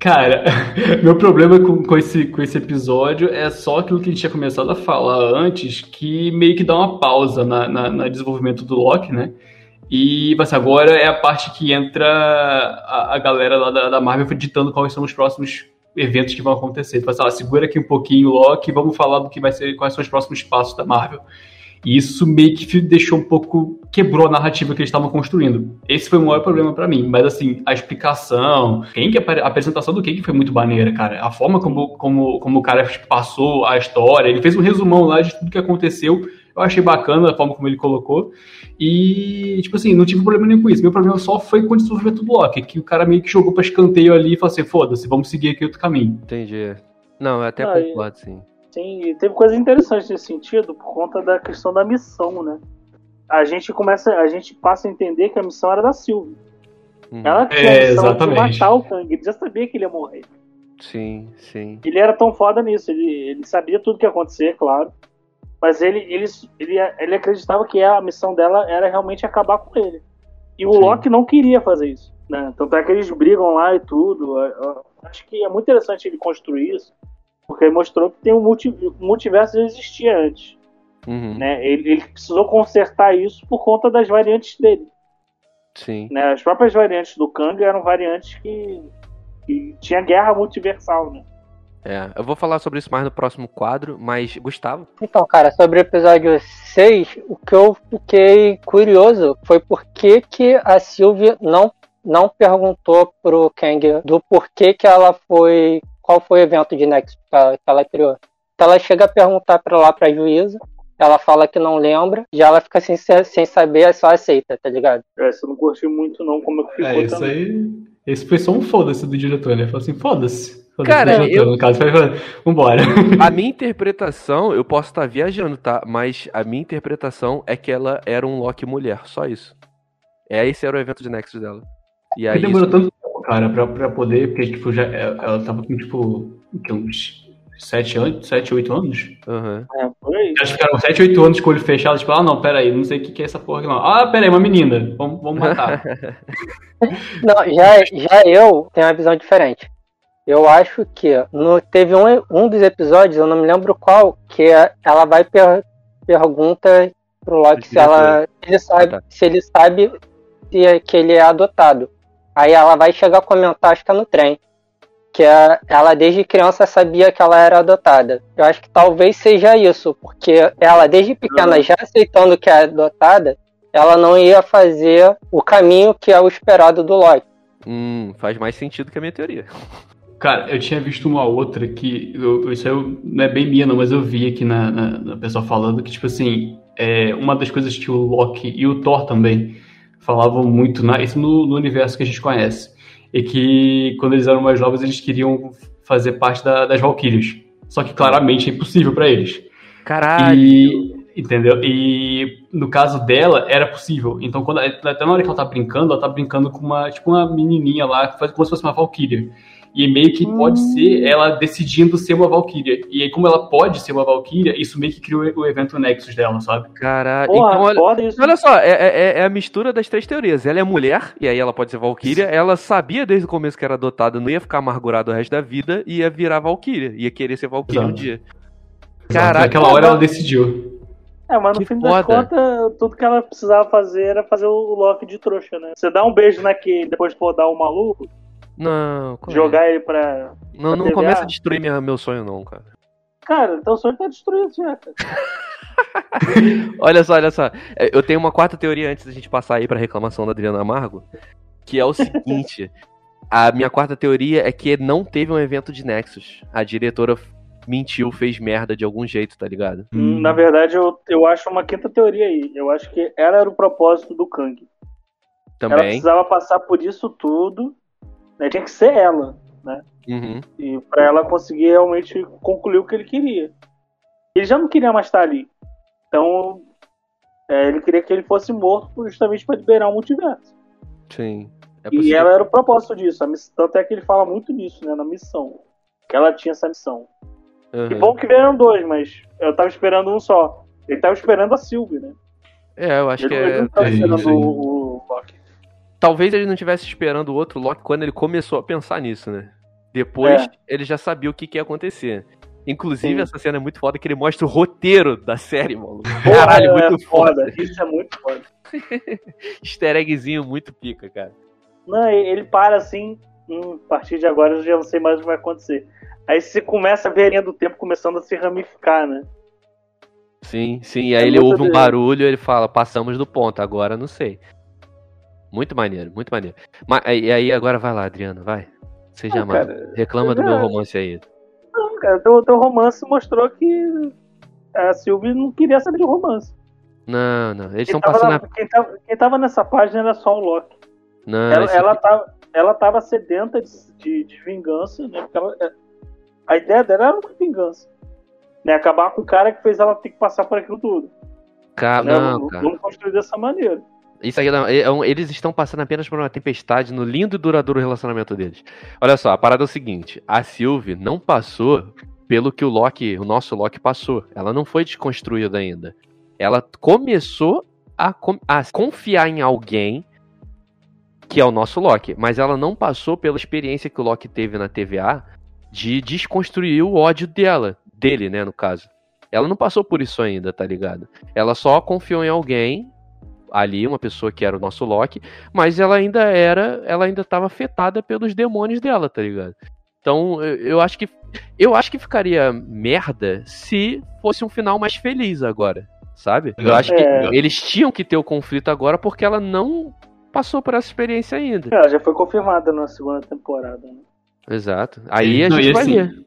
Cara, meu problema com, com, esse, com esse episódio é só aquilo que a gente tinha começado a falar antes, que meio que dá uma pausa na, na, na desenvolvimento do Loki, né? E mas agora é a parte que entra a, a galera lá da, da Marvel ditando quais são os próximos eventos que vão acontecer. Tipo assim, ah, segura aqui um pouquinho, Loki, vamos falar do que vai ser, quais são os próximos passos da Marvel. E isso meio que deixou um pouco. quebrou a narrativa que eles estavam construindo. Esse foi o maior problema pra mim. Mas assim, a explicação, quem que a apresentação do que foi muito maneira, cara. A forma como, como, como o cara passou a história, ele fez um resumão lá de tudo que aconteceu. Eu achei bacana a forma como ele colocou. E, tipo assim, não tive problema nenhum com isso. Meu problema só foi com o desenvolvimento do Loki, que o cara meio que jogou pra escanteio ali e falou assim: foda-se, vamos seguir aqui outro caminho. Entendi. Não, eu até Ah, e- concordo, sim. Sim, e teve coisas interessantes nesse sentido por conta da questão da missão, né? A gente começa, a gente passa a entender que a missão era da Sylvie. Uhum. Ela tinha É, a missão exatamente. de matar o Kang, ele já sabia que ele ia morrer. Sim, sim. Ele era tão foda nisso, ele, ele sabia tudo que ia acontecer, claro. Mas ele, ele, ele, ele acreditava que a missão dela era realmente acabar com ele. E o Sim. Loki não queria fazer isso. Né? Tanto é que eles brigam lá e tudo. Eu- eu Acho que é muito interessante ele construir isso, porque ele mostrou que tem um multi, multiverso já existia antes. Uhum. Né? Ele, ele precisou consertar isso por conta das variantes dele. Sim. Né? As próprias variantes do Kang eram variantes que, que tinha guerra multiversal. Né? É, eu vou falar sobre isso mais no próximo quadro, mas, Gustavo, Então, cara, sobre o episódio 6, o que eu fiquei curioso foi por que, que a Sylvie não, não perguntou pro Kang do porquê que ela foi. Qual foi o evento de Nexus que ela, que ela criou. Então ela chega a perguntar pra lá pra juíza, ela fala que não lembra, já ela fica sem, sem saber, só aceita, tá ligado? Essa eu não curti muito, não, como é que ficou É, isso também. aí. Esse foi só um foda-se do diretor, né? Falou assim, foda-se. Foda-se Cara, do diretor, eu- no caso, foi, vambora. a minha interpretação, eu posso estar viajando, tá? Mas a minha interpretação é que ela era um Loki mulher, só isso. É, esse era o evento de Nexus dela. E aí, demorou tanto tempo, cara, pra, pra poder, porque, tipo, já, ela tava com, tipo, uns 7 anos, 7, 8 anos? Aham. É, por aí. Elas ficaram 7, 8 anos com o olho fechado, tipo, ah, não, pera aí, não sei o que, que é essa porra aqui, não. Ah, pera aí, uma menina, vamos, vamos matar. Não, já, já eu tenho uma visão diferente. Eu acho que no, teve um, um dos episódios, eu não me lembro qual, que ela vai per, pergunta pro Loki se, ela, se ele sabe, Ah, tá. se ele sabe se é- que ele é adotado. Aí ela vai chegar a comentar, acho que é no trem, que ela desde criança sabia que ela era adotada. Eu acho que talvez seja isso, porque ela desde pequena já aceitando que é adotada, ela não ia fazer o caminho que é o esperado do Loki. Hum, faz mais sentido que a minha teoria. Cara, eu tinha visto uma outra que. eu- isso aí eu- não é bem minha, não, mas eu vi aqui na, na, na pessoa falando que, tipo assim, é, uma das coisas que o Loki e o Thor também falavam muito, na, isso no, no universo que a gente conhece, é que quando eles eram mais novos eles queriam fazer parte da- das Valkyrias. Só que claramente é impossível pra eles. Caralho. E, entendeu? E no caso dela, era possível. Então, quando, até na hora que ela tá brincando, ela tá brincando com uma, tipo, uma menininha lá, que faz como se fosse uma Valkyria. E meio que pode ser ela decidindo ser uma Valkyria. E aí, como ela pode ser uma Valkyria, isso meio que criou o evento Nexus dela, sabe? Caralho. Então, olha, olha só, é, é- é a mistura das três teorias. Ela é mulher, e aí ela pode ser Valkyria. Ela sabia desde o começo que era adotada, não ia ficar amargurada o resto da vida, e ia virar Valkyria. Ia querer ser Valkyria um Exato. dia. Exato. Caraca, Naquela hora ela decidiu. É, mas no Que fim foda. das contas, tudo que ela precisava fazer era fazer o Loki de trouxa, né? Você dá um beijo naquele, depois de podar o maluco, Não, qual é? jogar ele pra. Não, não pra começa TVA. a destruir minha, meu sonho, não, cara. Cara, então o sonho tá destruído já, cara. Olha só, olha só. É, Eu tenho uma quarta teoria antes da gente passar aí pra reclamação da Adriana Amargo, que é o seguinte. a minha quarta teoria é que não teve um evento de Nexus. A diretora mentiu, fez merda de algum jeito, tá ligado? Hum. Na verdade, eu, eu acho uma quinta teoria aí. Eu acho que ela era o propósito do Kang. Ela Também. precisava passar por isso tudo. Né? Tinha que ser ela. Uhum. E pra ela conseguir realmente concluir o que ele queria. Ele já não queria mais estar ali. Então, é, ele queria que ele fosse morto justamente pra liberar o multiverso. Sim. É E ela era o propósito disso. A miss... Tanto é que ele fala muito nisso, né? Na missão. Que ela tinha essa missão. Que bom que vieram dois, mas eu tava esperando um só. Ele tava esperando a Sylvie, né? É, eu acho ele, que ele é. não tava Sim, esperando sim. o, o Loki. Talvez ele não estivesse esperando o outro Loki quando ele começou a pensar nisso, né? Depois É. ele já sabia o que, que ia acontecer. Inclusive, Sim. essa cena é muito foda que ele mostra o roteiro da série, maluco. Caralho, Porra, muito é foda. Isso é muito foda. Easter eggzinho muito pica, cara. Não, ele para assim. Hum, a partir de agora eu já não sei mais o que vai acontecer. Aí você começa a ver a linha do tempo começando a se ramificar, né? Sim, sim. E aí É ele ouve um barulho e ele fala, passamos do ponto, agora não sei. Muito maneiro, muito maneiro. Mas, e aí agora vai lá, Adriano, vai. Seja Ah, cara, Reclama do é. meu romance aí. Não, cara, teu, teu romance mostrou que a Sylvie não queria saber de romance. Não, não. Eles estão passando na- quem, tava, quem tava nessa página era só o Loki. Não, ela, ela, aqui- tava, ela tava sedenta de, de, de vingança, né? Porque ela- a ideia dela era uma vingança. Né? Acabar com o cara que fez ela ter que passar por aquilo tudo. Né? Ah, Não, vamos, cara. vamos construir dessa maneira. Isso aí não, é eles estão passando apenas por uma tempestade no lindo e duradouro relacionamento deles. Olha só, a parada é o seguinte: a Sylvie não passou pelo que o Loki, o nosso Loki passou. Ela não foi desconstruída ainda. Ela começou a, a confiar em alguém que é o nosso Loki, mas ela não passou pela experiência que o Loki teve na TVA de desconstruir o ódio dela, dele, né, no caso. Ela não passou por isso ainda, tá ligado? Ela só confiou em alguém ali, uma pessoa que era o nosso Loki, mas ela ainda era, ela ainda estava afetada pelos demônios dela, tá ligado? Então, eu, eu acho que eu acho que ficaria merda se fosse um final mais feliz agora, sabe? Eu acho que É. eles tinham que ter o conflito agora porque ela não passou por essa experiência ainda. Ela já foi confirmada na segunda temporada. Né? Exato. Aí a Não, gente vai assim, ver.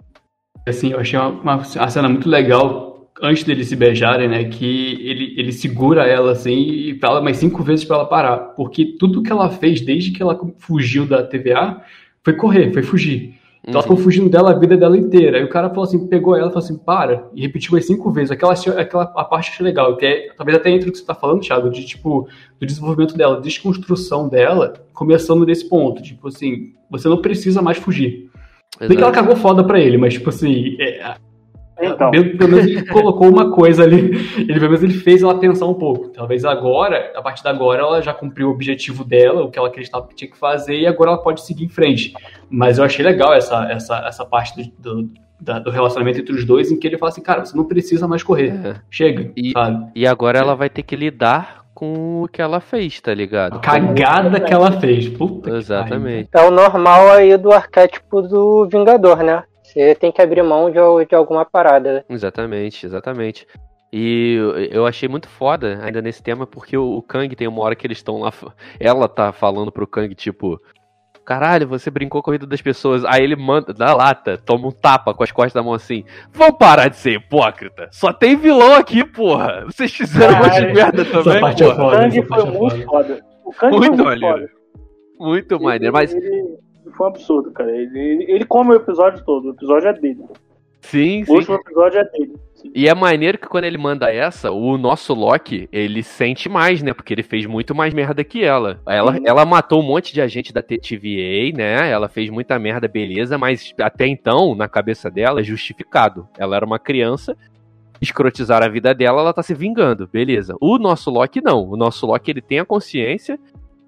Assim, eu achei uma, uma, uma cena muito legal antes deles se beijarem, né? Que ele, ele segura ela assim e fala mais cinco vezes pra ela parar. Porque tudo que ela fez desde que ela fugiu da TVA foi correr, foi fugir. Então ela Uhum. ficou fugindo dela a vida dela inteira. Aí o cara falou assim, pegou ela e falou assim, para, e repetiu mais cinco vezes. Aquela, aquela a parte legal, que é talvez até entre o que você tá falando, Thiago, de tipo, do desenvolvimento dela, desconstrução dela, começando desse ponto. Tipo assim, você não precisa mais fugir. Bem que ela Exato. cagou foda pra ele, mas tipo assim, é, Então, pelo, pelo menos ele colocou uma coisa ali, ele pelo menos ele fez ela pensar um pouco. Talvez agora, a partir de agora, ela já cumpriu o objetivo dela, o que ela acreditava que tinha que fazer, e agora ela pode seguir em frente. Mas eu achei legal essa, essa, essa parte do, do, da- do relacionamento entre os dois, em que ele fala assim, cara, você não precisa mais correr. É. Chega, E- sabe? E agora ela vai ter que lidar com o que ela fez, tá ligado? A cagada que ela fez. Puta que Exatamente. É o normal aí do arquétipo do Vingador, né? Você tem que abrir mão de, de alguma parada. Exatamente, exatamente. E eu- achei muito foda ainda nesse tema, porque o, o Kang tem uma hora que eles estão lá. Ela tá falando pro Kang, tipo. Caralho, você brincou com a vida das pessoas. Aí ele manda, na lata, toma um tapa com as costas da mão assim. Vão parar de ser hipócrita. Só tem vilão aqui, porra. Vocês fizeram um monte de Caralho. merda Essa também, é porra. o foda, Kang essa foi é muito foda. foda. O Kang Muito foi muito maneiro. foda. Muito maneiro. Mas ele foi um absurdo, cara. Ele, ele, come o episódio todo. O episódio é dele. sim, O sim. último episódio é dele. Sim. E é maneiro que quando ele manda essa, o nosso Loki, ele sente mais, né? Porque ele fez muito mais merda que ela. Ela, Uhum. ela matou um monte de agente da TVA, né? Ela fez muita merda, beleza, mas até então, na cabeça dela, é justificado. Ela era uma criança, escrotizaram a vida dela, ela tá se vingando, beleza. O nosso Loki não. O nosso Loki, ele tem a consciência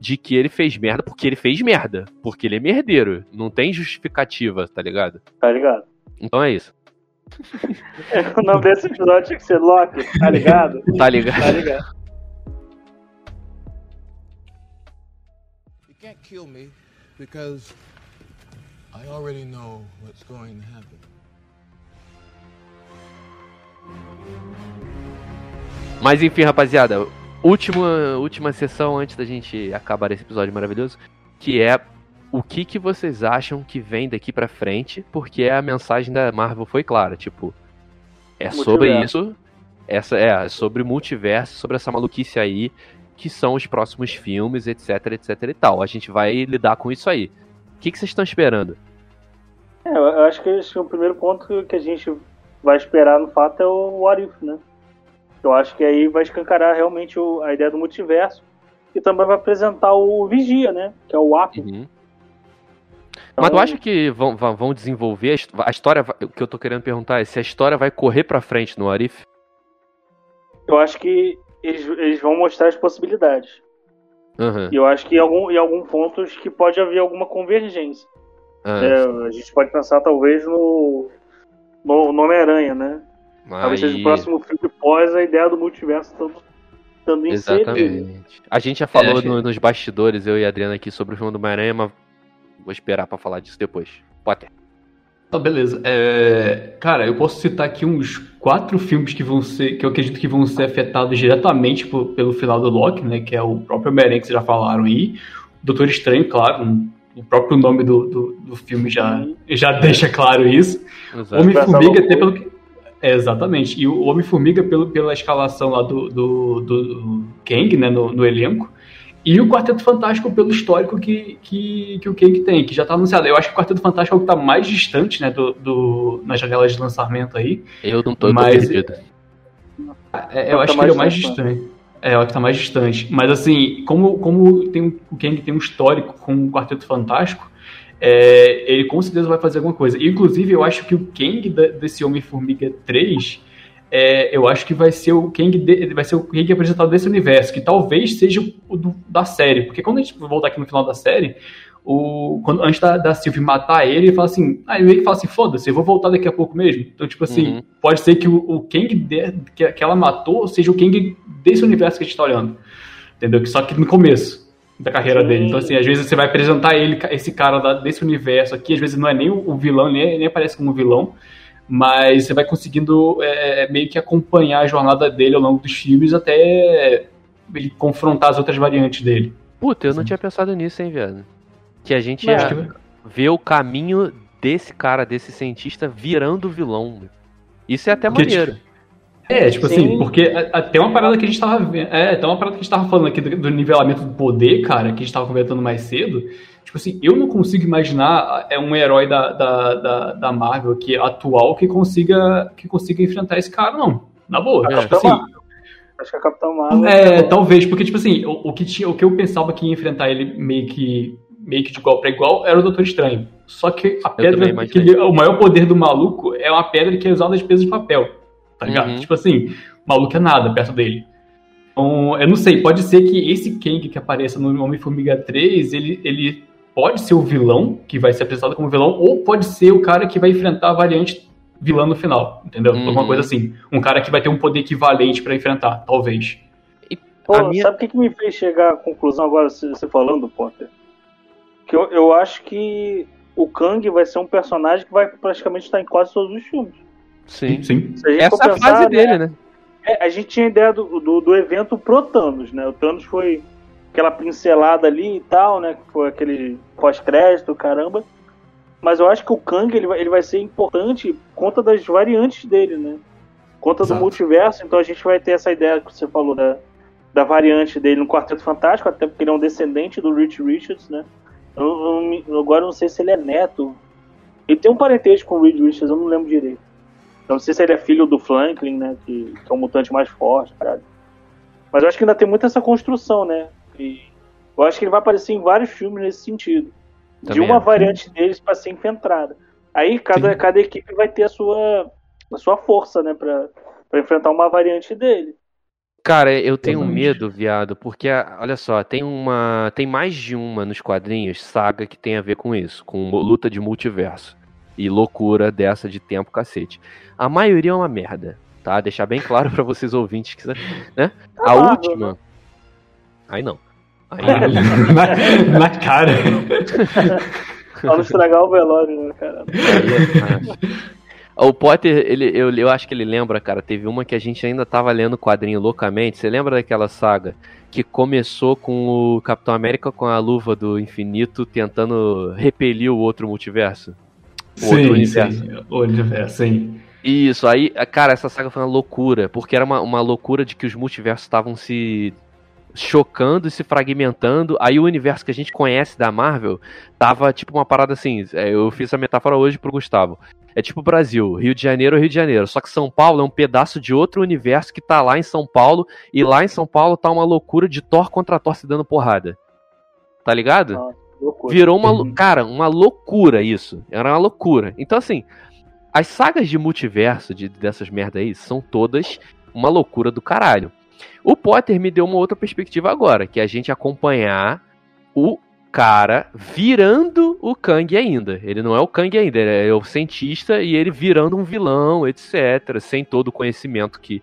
de que ele fez merda porque ele fez merda. Porque ele é merdeiro. Não tem justificativa, tá ligado? Tá ligado? Então é isso. O nome desse episódio tinha que ser Loki, tá ligado? Tá ligado? Tá ligado? You can't kill me because I already know what's going to happen. Mas enfim, rapaziada, última, última sessão antes da gente acabar esse episódio maravilhoso, que é o que, que vocês acham que vem daqui pra frente, porque a mensagem da Marvel foi clara, tipo, é sobre isso, essa é sobre multiverso, sobre essa maluquice aí, que são os próximos filmes, etc, etc e tal. A gente vai lidar com isso aí. O que, que vocês estão esperando? É, eu eu acho que esse é o primeiro ponto que a gente vai esperar no fato é o What If, né? Eu acho que aí vai escancarar realmente o- a ideia do multiverso. e também vai apresentar o Vigia, né? Que é o Apo. Uhum. Mas tu acha que vão, vão desenvolver a his- a história? O que eu tô querendo perguntar é se a história vai correr pra frente no Arif? Eu acho que eles, eles vão mostrar as possibilidades. Aham. E eu acho que em, algum, em alguns pontos que pode haver alguma convergência. Ah, É, a gente pode pensar talvez no, no, no Homem-Aranha, né? Talvez seja o próximo filme pós a ideia do multiverso estando, estando inserido. Exatamente. A gente já falou É, no- que- nos bastidores, eu e a Adriana aqui, sobre o filme do Homem-Aranha, mas vou esperar pra falar disso depois. Potter. Tá, beleza. É, cara, eu posso citar aqui uns quatro filmes que vão ser, que eu acredito que vão ser afetados diretamente por- pelo final do Loki, né? Que é o próprio Homem-Aranha que vocês já falaram aí. O Doutor Estranho, claro, um- o próprio nome do, do, do filme já, já deixa claro isso. Homem-Formiga, até pelo que. É, exatamente. E o Homem-Formiga, pelo, pela escalação lá do, do, do Kang, né, no, no elenco. E o Quarteto Fantástico, pelo histórico que, que, que o Kang tem, que já tá anunciado. Eu acho que o Quarteto Fantástico é o que tá mais distante, né, do, do, nas janelas de lançamento aí. Eu não tô, eu tô Mas- perdido. É, É eu que acho tá que ele é o mais distante. É, é o que tá mais distante. Mas assim, como, como tem, o Kang tem um histórico com o Quarteto Fantástico, é, ele com certeza vai fazer alguma coisa. Inclusive, eu acho que o Kang da- desse Homem-Formiga 3, é, eu acho que vai ser o Kang de- vai ser o Kang apresentado desse universo, que talvez seja o do- da série. Porque quando a gente voltar aqui no final da série, o, quando, antes da, da Sylvie matar ele, ele fala assim, ah, ele meio que fala assim, foda-se, eu vou voltar daqui a pouco mesmo. Então, tipo assim, Uhum. pode ser que o, o Kang de- que, que ela matou seja o Kang desse universo que a gente tá olhando. Entendeu? Só que no começo da carreira Sim. dele. Então, assim, às vezes você vai apresentar ele, esse cara da- desse universo aqui, às vezes não é nem o, vilão, nem, nem aparece como vilão, mas você vai conseguindo é, meio que acompanhar a jornada dele ao longo dos filmes até ele confrontar as outras variantes dele. Puta, eu não tinha pensado nisso, hein, viado. Que a gente Mas- ia ver o caminho desse cara, desse cientista, virando vilão. Isso é até Porque, maneiro. É, tipo Sim. assim, porque a- até uma parada que a gente tava vendo. É, até uma parada que a gente tava falando aqui do, do nivelamento do poder, cara, que a gente tava comentando mais cedo. Tipo assim, eu não consigo imaginar é um herói da, da, da, da Marvel aqui atual que consiga, que consiga enfrentar esse cara, não. Na boa. É. Tipo assim, Acho que a Capitã Marvel. é, talvez, porque, tipo assim, o, o que tinha, o que eu pensava que ia enfrentar ele meio que, meio que de igual pra igual era o Doutor Estranho. Só que a pedra, que o maior poder do maluco é uma pedra que é usada de peso de papel. Tá ligado? Uhum. Tipo assim, o maluco é nada perto dele. Então, eu não sei, pode ser que esse Kang que apareça no Homem-Formiga 3, ele, ele pode ser o vilão, que vai ser apresentado como vilão, ou pode ser o cara que vai enfrentar a variante vilã no final, entendeu? Uhum. Alguma coisa assim. Um cara que vai ter um poder equivalente pra enfrentar, talvez. Pô, minha- Sabe o que, que me fez chegar à conclusão agora, você você falando, Potter? Que eu, eu acho que o Kang vai ser um personagem que vai praticamente estar em quase todos os filmes. Sim. Sim. Gente Essa é a fase né, dele, né? é, a gente tinha ideia do, do, do evento pro Thanos, né? O Thanos foi aquela pincelada ali e tal, né? Que foi aquele pós-crédito, caramba. Mas eu acho que o Kang ele vai, ele vai ser importante por conta das variantes dele, né? Conta Exato. do multiverso, então a gente vai ter essa ideia que você falou da, da variante dele no Quarteto Fantástico, até porque ele é um descendente do Rich Richards, né? Eu, eu agora eu não sei se ele é neto. Ele tem um parentesco com o Reed Richards, eu não lembro direito. Eu não sei se ele é filho do Franklin, né? Que, que é o mutante mais forte, cara. Mas eu acho que ainda tem muito essa construção, né? E eu acho que ele vai aparecer em vários filmes nesse sentido. de Também uma acho. variante deles para ser enfrentada. Aí cada, Sim. cada equipe vai ter a sua, a sua força, né? Pra, pra enfrentar uma variante dele. Cara, eu tenho Exatamente. medo, viado, porque a- olha só, tem uma, tem mais de uma nos quadrinhos saga que tem a ver com isso, com luta de multiverso e loucura dessa de tempo cacete. A maioria é uma merda, tá? Deixar bem claro pra vocês ouvintes que, né? A Marvel, última, aí não. Aí na, na cara. Pra não estragar o velório, né, cara? O Potter, ele, eu, eu acho que ele lembra, cara, teve uma que a gente ainda tava lendo o quadrinho loucamente. Você lembra daquela saga que começou com o Capitão América com a luva do infinito tentando repelir o outro multiverso? O outro sim, universo. sim. O universo, sim. Isso, aí, cara, essa saga foi uma loucura, porque era uma, uma loucura de que os multiversos estavam se chocando e se fragmentando. Aí o universo que a gente conhece da Marvel tava tipo uma parada assim. é, Eu fiz essa metáfora hoje pro Gustavo. É tipo Brasil, Rio de Janeiro, Rio de Janeiro. Só que São Paulo é um pedaço de outro universo que tá lá em São Paulo. E lá em São Paulo tá uma loucura de Thor contra Thor se dando porrada. Tá ligado? Loucura. Virou uma. lou- Cara, uma loucura isso. Era uma loucura. Então, assim, as sagas de multiverso de, dessas merda aí são todas uma loucura do caralho. O Potter me deu uma outra perspectiva agora, que é a gente acompanhar o cara virando o Kang ainda. Ele não é o Kang ainda, ele é o cientista e ele virando um vilão, etc. Sem todo o conhecimento que,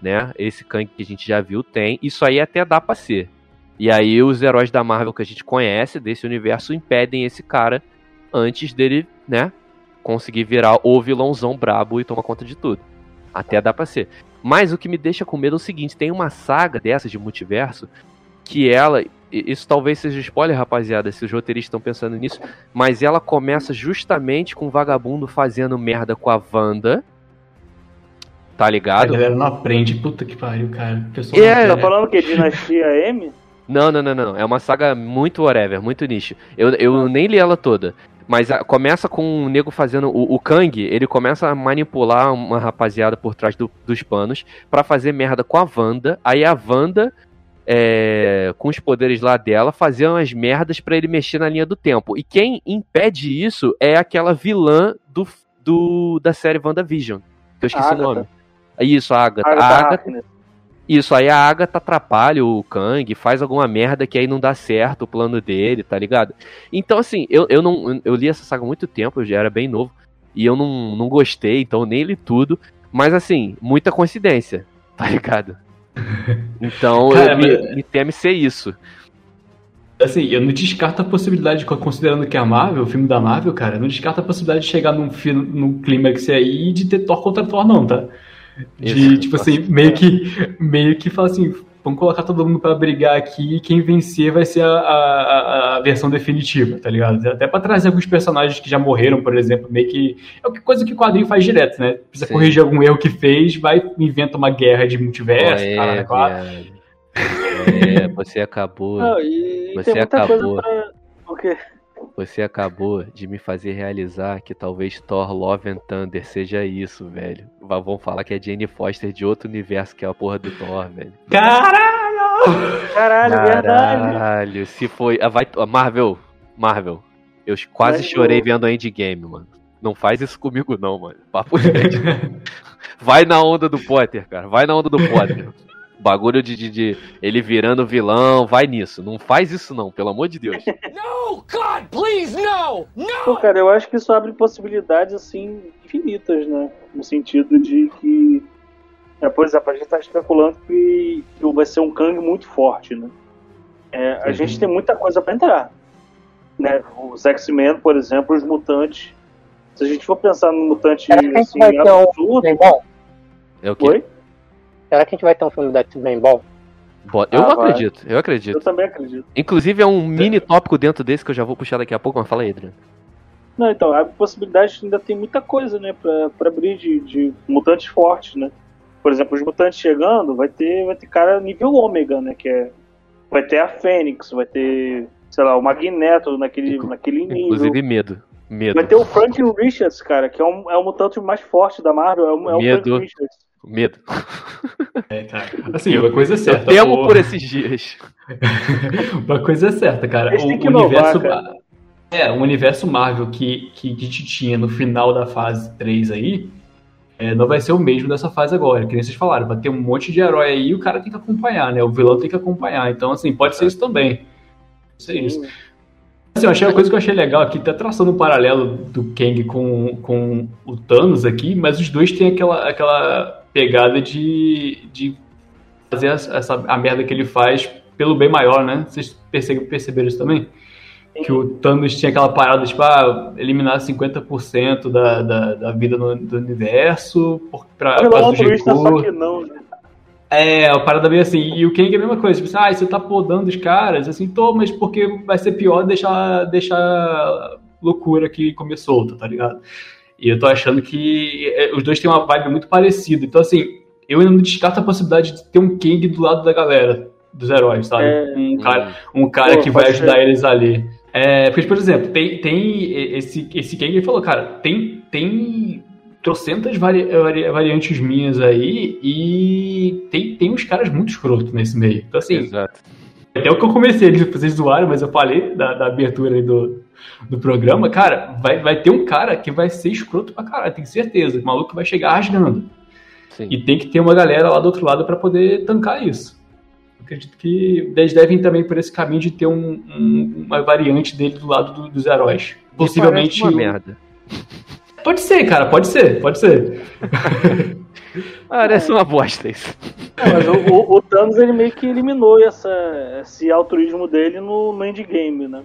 né, esse Kang que a gente já viu tem. Isso aí até dá pra ser. E aí os heróis da Marvel que a gente conhece desse universo impedem esse cara antes dele, né, conseguir virar o vilãozão brabo e tomar conta de tudo. Até dá pra ser. Mas o que me deixa com medo é o seguinte: tem uma saga dessas de multiverso que ela. Isso talvez seja spoiler, rapaziada, se os roteiristas estão pensando nisso. Mas ela começa justamente com o vagabundo fazendo merda com a Wanda. Tá A ligado? galera não aprende, puta que pariu, cara. O pessoal É, Tá falando o quê? Dinastia M? Não, não, não, não. É uma saga muito whatever, muito nicho. Eu, eu nem li ela toda. Mas a- começa com o nego fazendo. O, o Kang, ele começa a manipular uma rapaziada por trás do- dos panos pra fazer merda com a Wanda. Aí a Wanda, é, com os poderes lá dela, fazer umas merdas pra ele mexer na linha do tempo. E quem impede isso é aquela vilã do, do, da série WandaVision. Que eu esqueci Agatha. o nome. Isso, a Agatha. Agatha A Agatha. Isso, aí a Agatha atrapalha o Kang, faz alguma merda que aí não dá certo o plano dele, tá ligado? Então, assim, eu, eu não. Eu li essa saga há muito tempo, eu já era bem novo, e eu não, não gostei, então nem li tudo. Mas assim, muita coincidência, tá ligado? Então, Cara, eu, me, me teme ser isso. Assim, eu não descarto a possibilidade, considerando que é a Marvel, o filme da Marvel, cara, não descarto a possibilidade de chegar num, num clímax aí e de ter Thor contra Thor, não, tá? De, Isso. tipo assim, meio que, meio que fala assim, vamos colocar todo mundo pra brigar aqui e quem vencer vai ser a, a, a- versão definitiva, tá ligado? Até pra trazer alguns personagens que já morreram, por exemplo, meio que. É uma coisa que o quadrinho faz direto, né? Precisa Sim. corrigir algum erro que fez, vai inventa uma guerra de multiverso, é, cara, viado. É, você acabou. Não, e, e Você tem muita acabou. coisa pra. O quê? Você acabou de me fazer realizar que talvez Thor Love and Thunder seja isso, velho. Vão falar que é Jane Foster de outro universo que é a porra do Thor, velho. Caralho! Caralho, verdade. Caralho, se foi. ah, vai, ah, Marvel, Marvel. Eu quase Mas chorei o- vendo Endgame, mano. Não faz isso comigo, não, mano. Papo. Vai na onda do Potter, cara. Vai na onda do Potter. Bagulho de, de, de ele virando vilão, vai nisso. Não faz isso, não, pelo amor de Deus. No, God, please, no! Pô, No! cara, eu acho que isso abre possibilidades, assim, infinitas, né? No sentido de que, é, por exemplo, a gente tá especulando que, que vai ser um Kang muito forte, né? É, a Uhum. gente tem muita coisa pra entrar. Né? Os X-Men, por exemplo, os mutantes. Se a gente for pensar no mutante assim, um absurdo? É o quê? Oi? Será que a gente vai ter um filme do X-Men bom? Bo- Eu Ah, vai. acredito, eu Eu acredito. também acredito. Inclusive é um mini tópico dentro desse que eu já vou puxar daqui a pouco, mas fala aí, Adriano. Não, então, a possibilidade ainda tem muita coisa, né, pra, pra abrir de, de mutantes fortes, né? Por exemplo, os mutantes chegando, vai ter, vai ter cara nível ômega, né? Que é. Vai ter a Fênix, vai ter, sei lá, o Magneto naquele, Inclu- naquele nível. Inclusive medo. Medo. Vai ter o Franklin Richards, cara, que é, um, é o mutante mais forte da Marvel, é, o- é o Medo. Franklin Richards. Medo. É, cara. Assim, uma coisa é Eu certa. temo o- por esses dias. Uma coisa é certa, cara. Eles O têm que inovar, universo. cara. É, o universo Marvel que, que a gente tinha no final da fase 3 aí. é, não vai ser o mesmo dessa fase agora, que nem vocês falaram, vai ter um monte de herói aí e o cara tem que acompanhar, né? O vilão tem que acompanhar. Então, assim, pode ser isso também. Pode ser isso. Assim, eu achei uma coisa que eu achei legal aqui, tá traçando um paralelo do Kang com, com o Thanos aqui, mas os dois têm aquela, aquela pegada de, de fazer essa, a merda que ele faz pelo bem maior, né? Vocês perce- perceberam isso também? Que o Thanos tinha aquela parada, tipo, ah, eliminar 50% da, da, da vida no, do universo pra, pra altruísta, só Jiku. que não, né? É, a parada meio assim. E o Kang é a mesma coisa. Tipo assim, ah, você tá podando os caras. Assim, tô, mas porque vai ser pior deixar, deixar loucura que comer solta, tá ligado? E eu tô achando que é, os dois têm uma vibe muito parecida. Então, assim, eu ainda não descarto a possibilidade de ter um Kang do lado da galera. dos heróis, sabe? É. Um cara, um cara Pô, que vai ajudar ser. eles ali. É, porque, por exemplo, tem, tem esse, esse Kang, ele falou, cara, tem, tem trocentas vari, vari- variantes minhas aí e tem, tem uns caras muito escroto nesse meio. Então, assim, Exato. até o que eu comecei vocês zoaram, mas eu falei da, da abertura aí do, do programa, cara, vai, vai ter um cara que vai ser escroto pra caralho, tenho certeza. O maluco vai chegar rasgando. Sim. E tem que ter uma galera lá do outro lado pra poder tancar isso. Acredito que eles devem também por esse caminho de ter um- um- uma variante dele do lado do- dos heróis. Possivelmente. Uma merda. Pode ser, cara, pode ser, pode ser. Parece uma bosta isso. É, mas o, o- o Thanos ele meio que eliminou essa, esse altruísmo dele no, no endgame, né?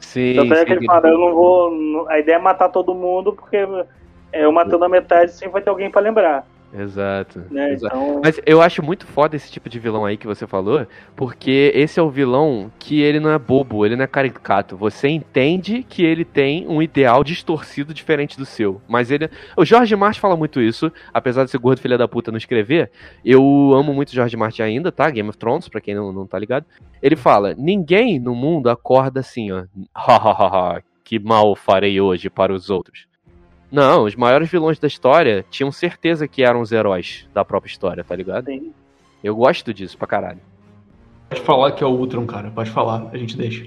Sim. Tanto é que ele fala, eu não vou. A ideia é matar todo mundo, porque é, eu matando a metade sempre vai ter alguém pra lembrar. Exato. Né? exato. Então, Mas eu acho muito foda esse tipo de vilão aí que você falou, porque esse é o vilão que ele não é bobo, ele não é caricato. Você entende que ele tem um ideal distorcido diferente do seu. Mas ele. O Jorge Martin fala muito isso, apesar de ser gordo filha da puta não escrever. Eu amo muito o Jorge Martin ainda, tá? Game of Thrones, pra quem não, não tá ligado. Ele fala: ninguém no mundo acorda assim, ó. Hahaha, que mal farei hoje para os outros. Não, os maiores vilões da história tinham certeza que eram os heróis da própria história, tá ligado? Sim. Eu gosto disso pra caralho. Pode falar que é o Ultron, cara, pode falar, a gente deixa.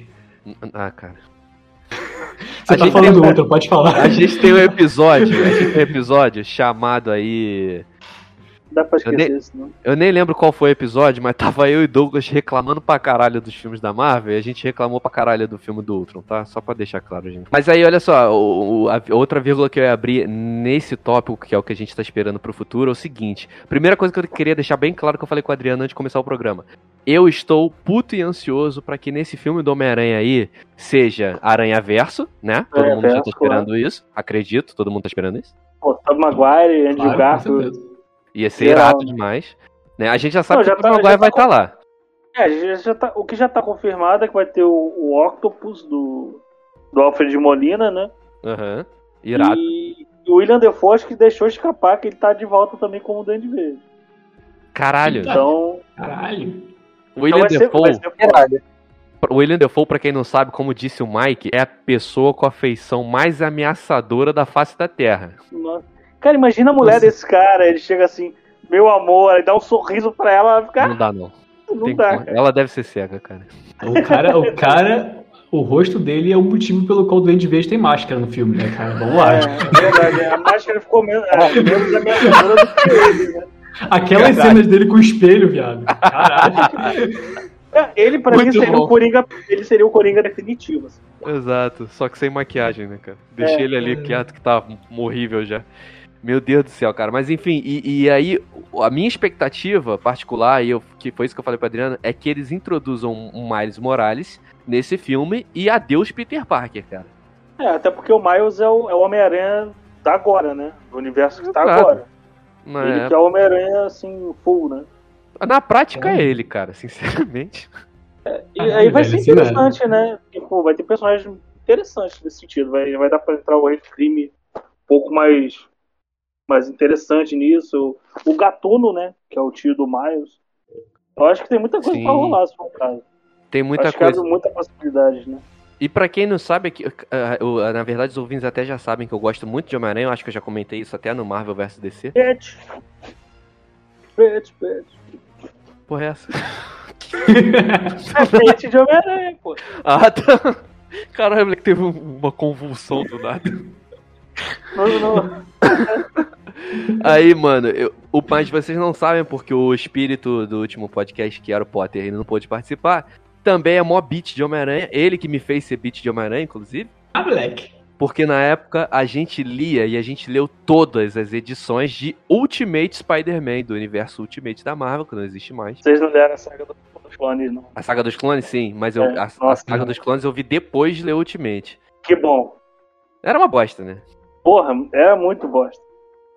Ah, cara. Você A tá gente falando tem- do Ultron, pode falar. A gente tem um episódio, a gente tem um episódio chamado aí. Dá pra Eu esquecer nem- isso, não. Eu nem lembro qual foi o episódio, mas tava eu e Douglas reclamando pra caralho dos filmes da Marvel e a gente reclamou pra caralho do filme do Ultron, tá? Só pra deixar claro, gente. Mas aí, olha só, o- o- a outra vírgula que eu ia abrir nesse tópico, que é o que a gente tá esperando pro futuro, é o seguinte. Primeira coisa que eu queria deixar bem claro que eu falei com o Adriano antes de começar o programa. Eu estou puto e ansioso pra que nesse filme do Homem-Aranha aí seja Aranha Verso, né? Todo mundo já tá esperando isso. Acredito, todo mundo tá esperando isso. Pô, Tobey Maguire, Andrew Claro, Garfield. Ia ser Geral, irado demais. Né? A gente já sabe Não, já que o tá- Maguire já tá vai estar com- lá. É, já, tá- o que já tá confirmado é que vai ter o, o Octopus do, do Alfred Molina, né? Aham. Irado. E o William Defoe acho que deixou escapar que ele tá de volta também como o Dandy Verde. Caralho. Então, Caralho. O William então ser, Defoe, ser o William Defoe, pra quem não sabe, como disse o Mike, é a pessoa com a feição mais ameaçadora da face da Terra. Nossa. Cara, imagina a mulher Nossa. desse cara, ele chega assim, meu amor, aí dá um sorriso pra ela, ela fica, Não dá, não. "Ah, não Tem dá. Ela deve ser cega, cara. O cara, o cara, o rosto dele é o motivo pelo qual o Duende Verde tem máscara no filme, né, cara? Vamos lá. É, é verdade, a máscara ficou menos, é, menos ameaçadora do que ele, né? Aquelas cenas dele com o espelho, viado. Caralho. É, Ele, pra mim, Muito seria bom. o Coringa, ele seria o Coringa definitivo. assim. Exato. Só que sem maquiagem, né, cara? Deixei É, ele ali é. quieto que tá horrível já. Meu Deus do céu, cara. Mas enfim, e, e aí, a minha expectativa particular, e eu, que foi isso que eu falei pra Adriana, é que eles introduzam um Miles Morales nesse filme e adeus Peter Parker, cara. É, até porque o Miles é o, é o Homem-Aranha da agora, né? Do universo que tá agora. Ele que é o Homem-Aranha, assim, full, né? na prática é ele, cara, sinceramente. E Caralho, aí vai ser interessante, né? Tipo, vai ter personagens interessantes nesse sentido. Vai, vai dar pra entrar o Rei Crime um pouco mais, mais interessante nisso. O Gatuno, né? Que é o tio do Miles. Eu acho que tem muita coisa Sim. pra rolar, se for o caso. Tem muita acho coisa. que muita possibilidade, né? E pra quem não sabe, aqui, ah, ah, na verdade os ouvintes até já sabem que eu gosto muito de Homem-Aranha, eu acho que eu já comentei isso até no Marvel vs DC. Pet. Pet, pet. Porra, é essa? É pet de Homem-Aranha, pô. Ah, tá. Caralho, moleque, teve um- uma convulsão do nada. Não, não. Aí, mano, eu, o mas vocês não sabem porque o espírito do último podcast, que era o Potter, ele não pôde participar. Também é mó beat de Homem-Aranha. Ele que me fez ser beat de Homem-Aranha, inclusive. Ah, moleque. Porque na época a gente lia e a gente leu todas as edições de Ultimate Spider-Man, do universo Ultimate da Marvel, que não existe mais. Vocês não deram a saga dos clones, não. A saga dos clones, sim, mas eu, É, a, a nossa, saga não. dos clones eu vi depois de ler Ultimate. Que bom. Era uma bosta, né? Porra, era muito bosta.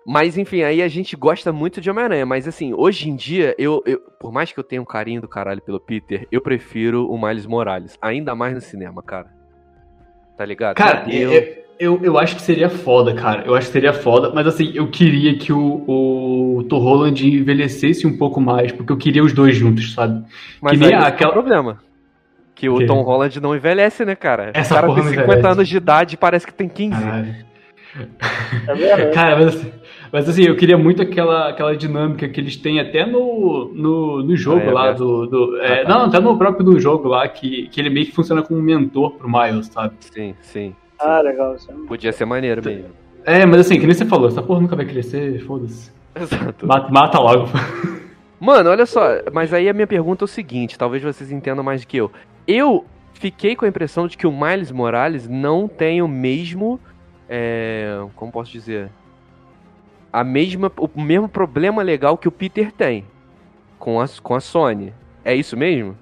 Mas enfim, aí a gente gosta muito de Homem-Aranha. Mas assim, hoje em dia, eu, eu- por mais que eu tenha um carinho do caralho pelo Peter, eu prefiro o Miles Morales. Ainda mais no cinema, cara. Tá ligado? Cara, Já deu. eu, Eu, eu acho que seria foda, cara. Eu acho que seria foda, mas assim, eu queria que o, o Tom Holland envelhecesse um pouco mais, porque eu queria os dois juntos, sabe? Mas que nem é aquela. o problema. Que o Que? Tom Holland não envelhece, né, cara? Essa o cara porra tem não 50 envelhece. anos de idade e parece que tem 15. Caralho. É. Cara, mas, assim- mas assim, eu queria muito aquela, aquela dinâmica que eles têm até no, no, no jogo É, lá é. do. do- é, Ah, tá. Não, até no próprio do jogo lá, que, que ele meio que funciona como um mentor pro Miles, sabe? Sim, sim. Ah, legal. Isso é... Podia ser maneiro mesmo. É, mas assim, que nem você falou, essa porra nunca vai crescer, foda-se. Exato. Mata, mata logo. Mano, olha só, mas aí a minha pergunta é o seguinte, talvez vocês entendam mais do que eu. Eu fiquei com a impressão de que o Miles Morales não tem o mesmo. É, como posso dizer? A mesma, o mesmo problema legal que o Peter tem com a, com a Sony. É isso mesmo?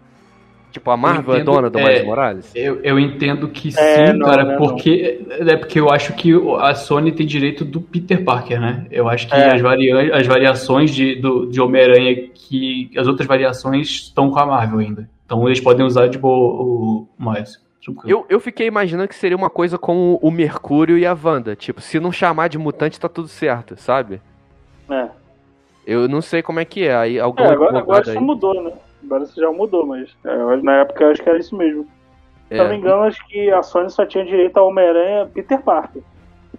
Tipo, a Marvel é entendo, dona do é, Miles Morales? Eu, eu entendo que sim, É, não, cara, não, não. porque é porque eu acho que a Sony tem direito do Peter Parker, né? Eu acho que É. as, varia as variações de, do, de Homem-Aranha, que as outras variações estão com a Marvel ainda. Então eles podem usar de boa o Miles. Eu, eu fiquei imaginando que seria uma coisa com o Mercúrio e a Wanda. Tipo, se não chamar de mutante, tá tudo certo, sabe? É. Eu não sei como é que é. Aí, algum É, agora, agora isso aí. mudou, né? Agora isso já mudou, mas é, na época eu acho que era isso mesmo. Se É, não me engano, acho que a Sony só tinha direito ao Homem-Aranha Peter Parker.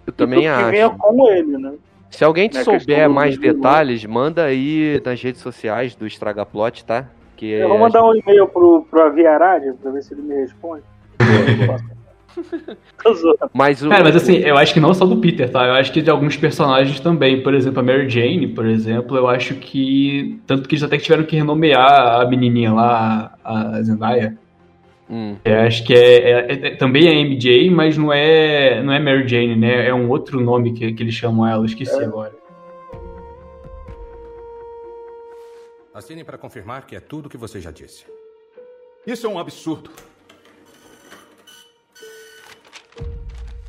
eu também e tudo que acho. vinha com ele, né? Se alguém te né, souber mais do- detalhes, manda aí nas redes sociais do Estragaplot, tá? Que Eu vou mandar um e-mail pro, pro Aviarad pra ver se ele me responde. Mas o. Cara, mas assim, eu acho que não só do Peter, tá? Eu acho que de alguns personagens também. Por exemplo, a Mary Jane, por exemplo, eu acho que. Tanto que eles até tiveram que renomear a menininha lá, a Zendaya. Hum, Eu acho que é, é- é- também é MJ, mas não é, não é Mary Jane, né? É um outro nome que, que eles chamam ela, esqueci agora. Assine para confirmar que é tudo o que você já disse. Isso é um absurdo.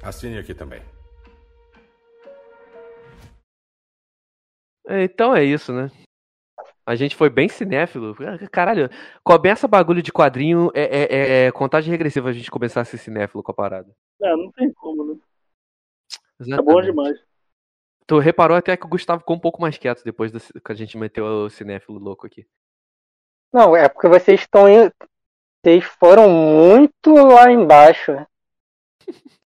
Assine aqui também. é, Então é isso, né? A gente foi bem cinéfilo. Caralho, começa bagulho de quadrinho, é, é, é- é contagem regressiva a gente começar a ser cinéfilo com a parada. É, não tem como, né? É bom Exatamente. demais. Tu reparou até que o Gustavo ficou um pouco mais quieto depois do, que a gente meteu o cinéfilo louco aqui. Não, é porque vocês estão indo. Vocês foram muito lá embaixo.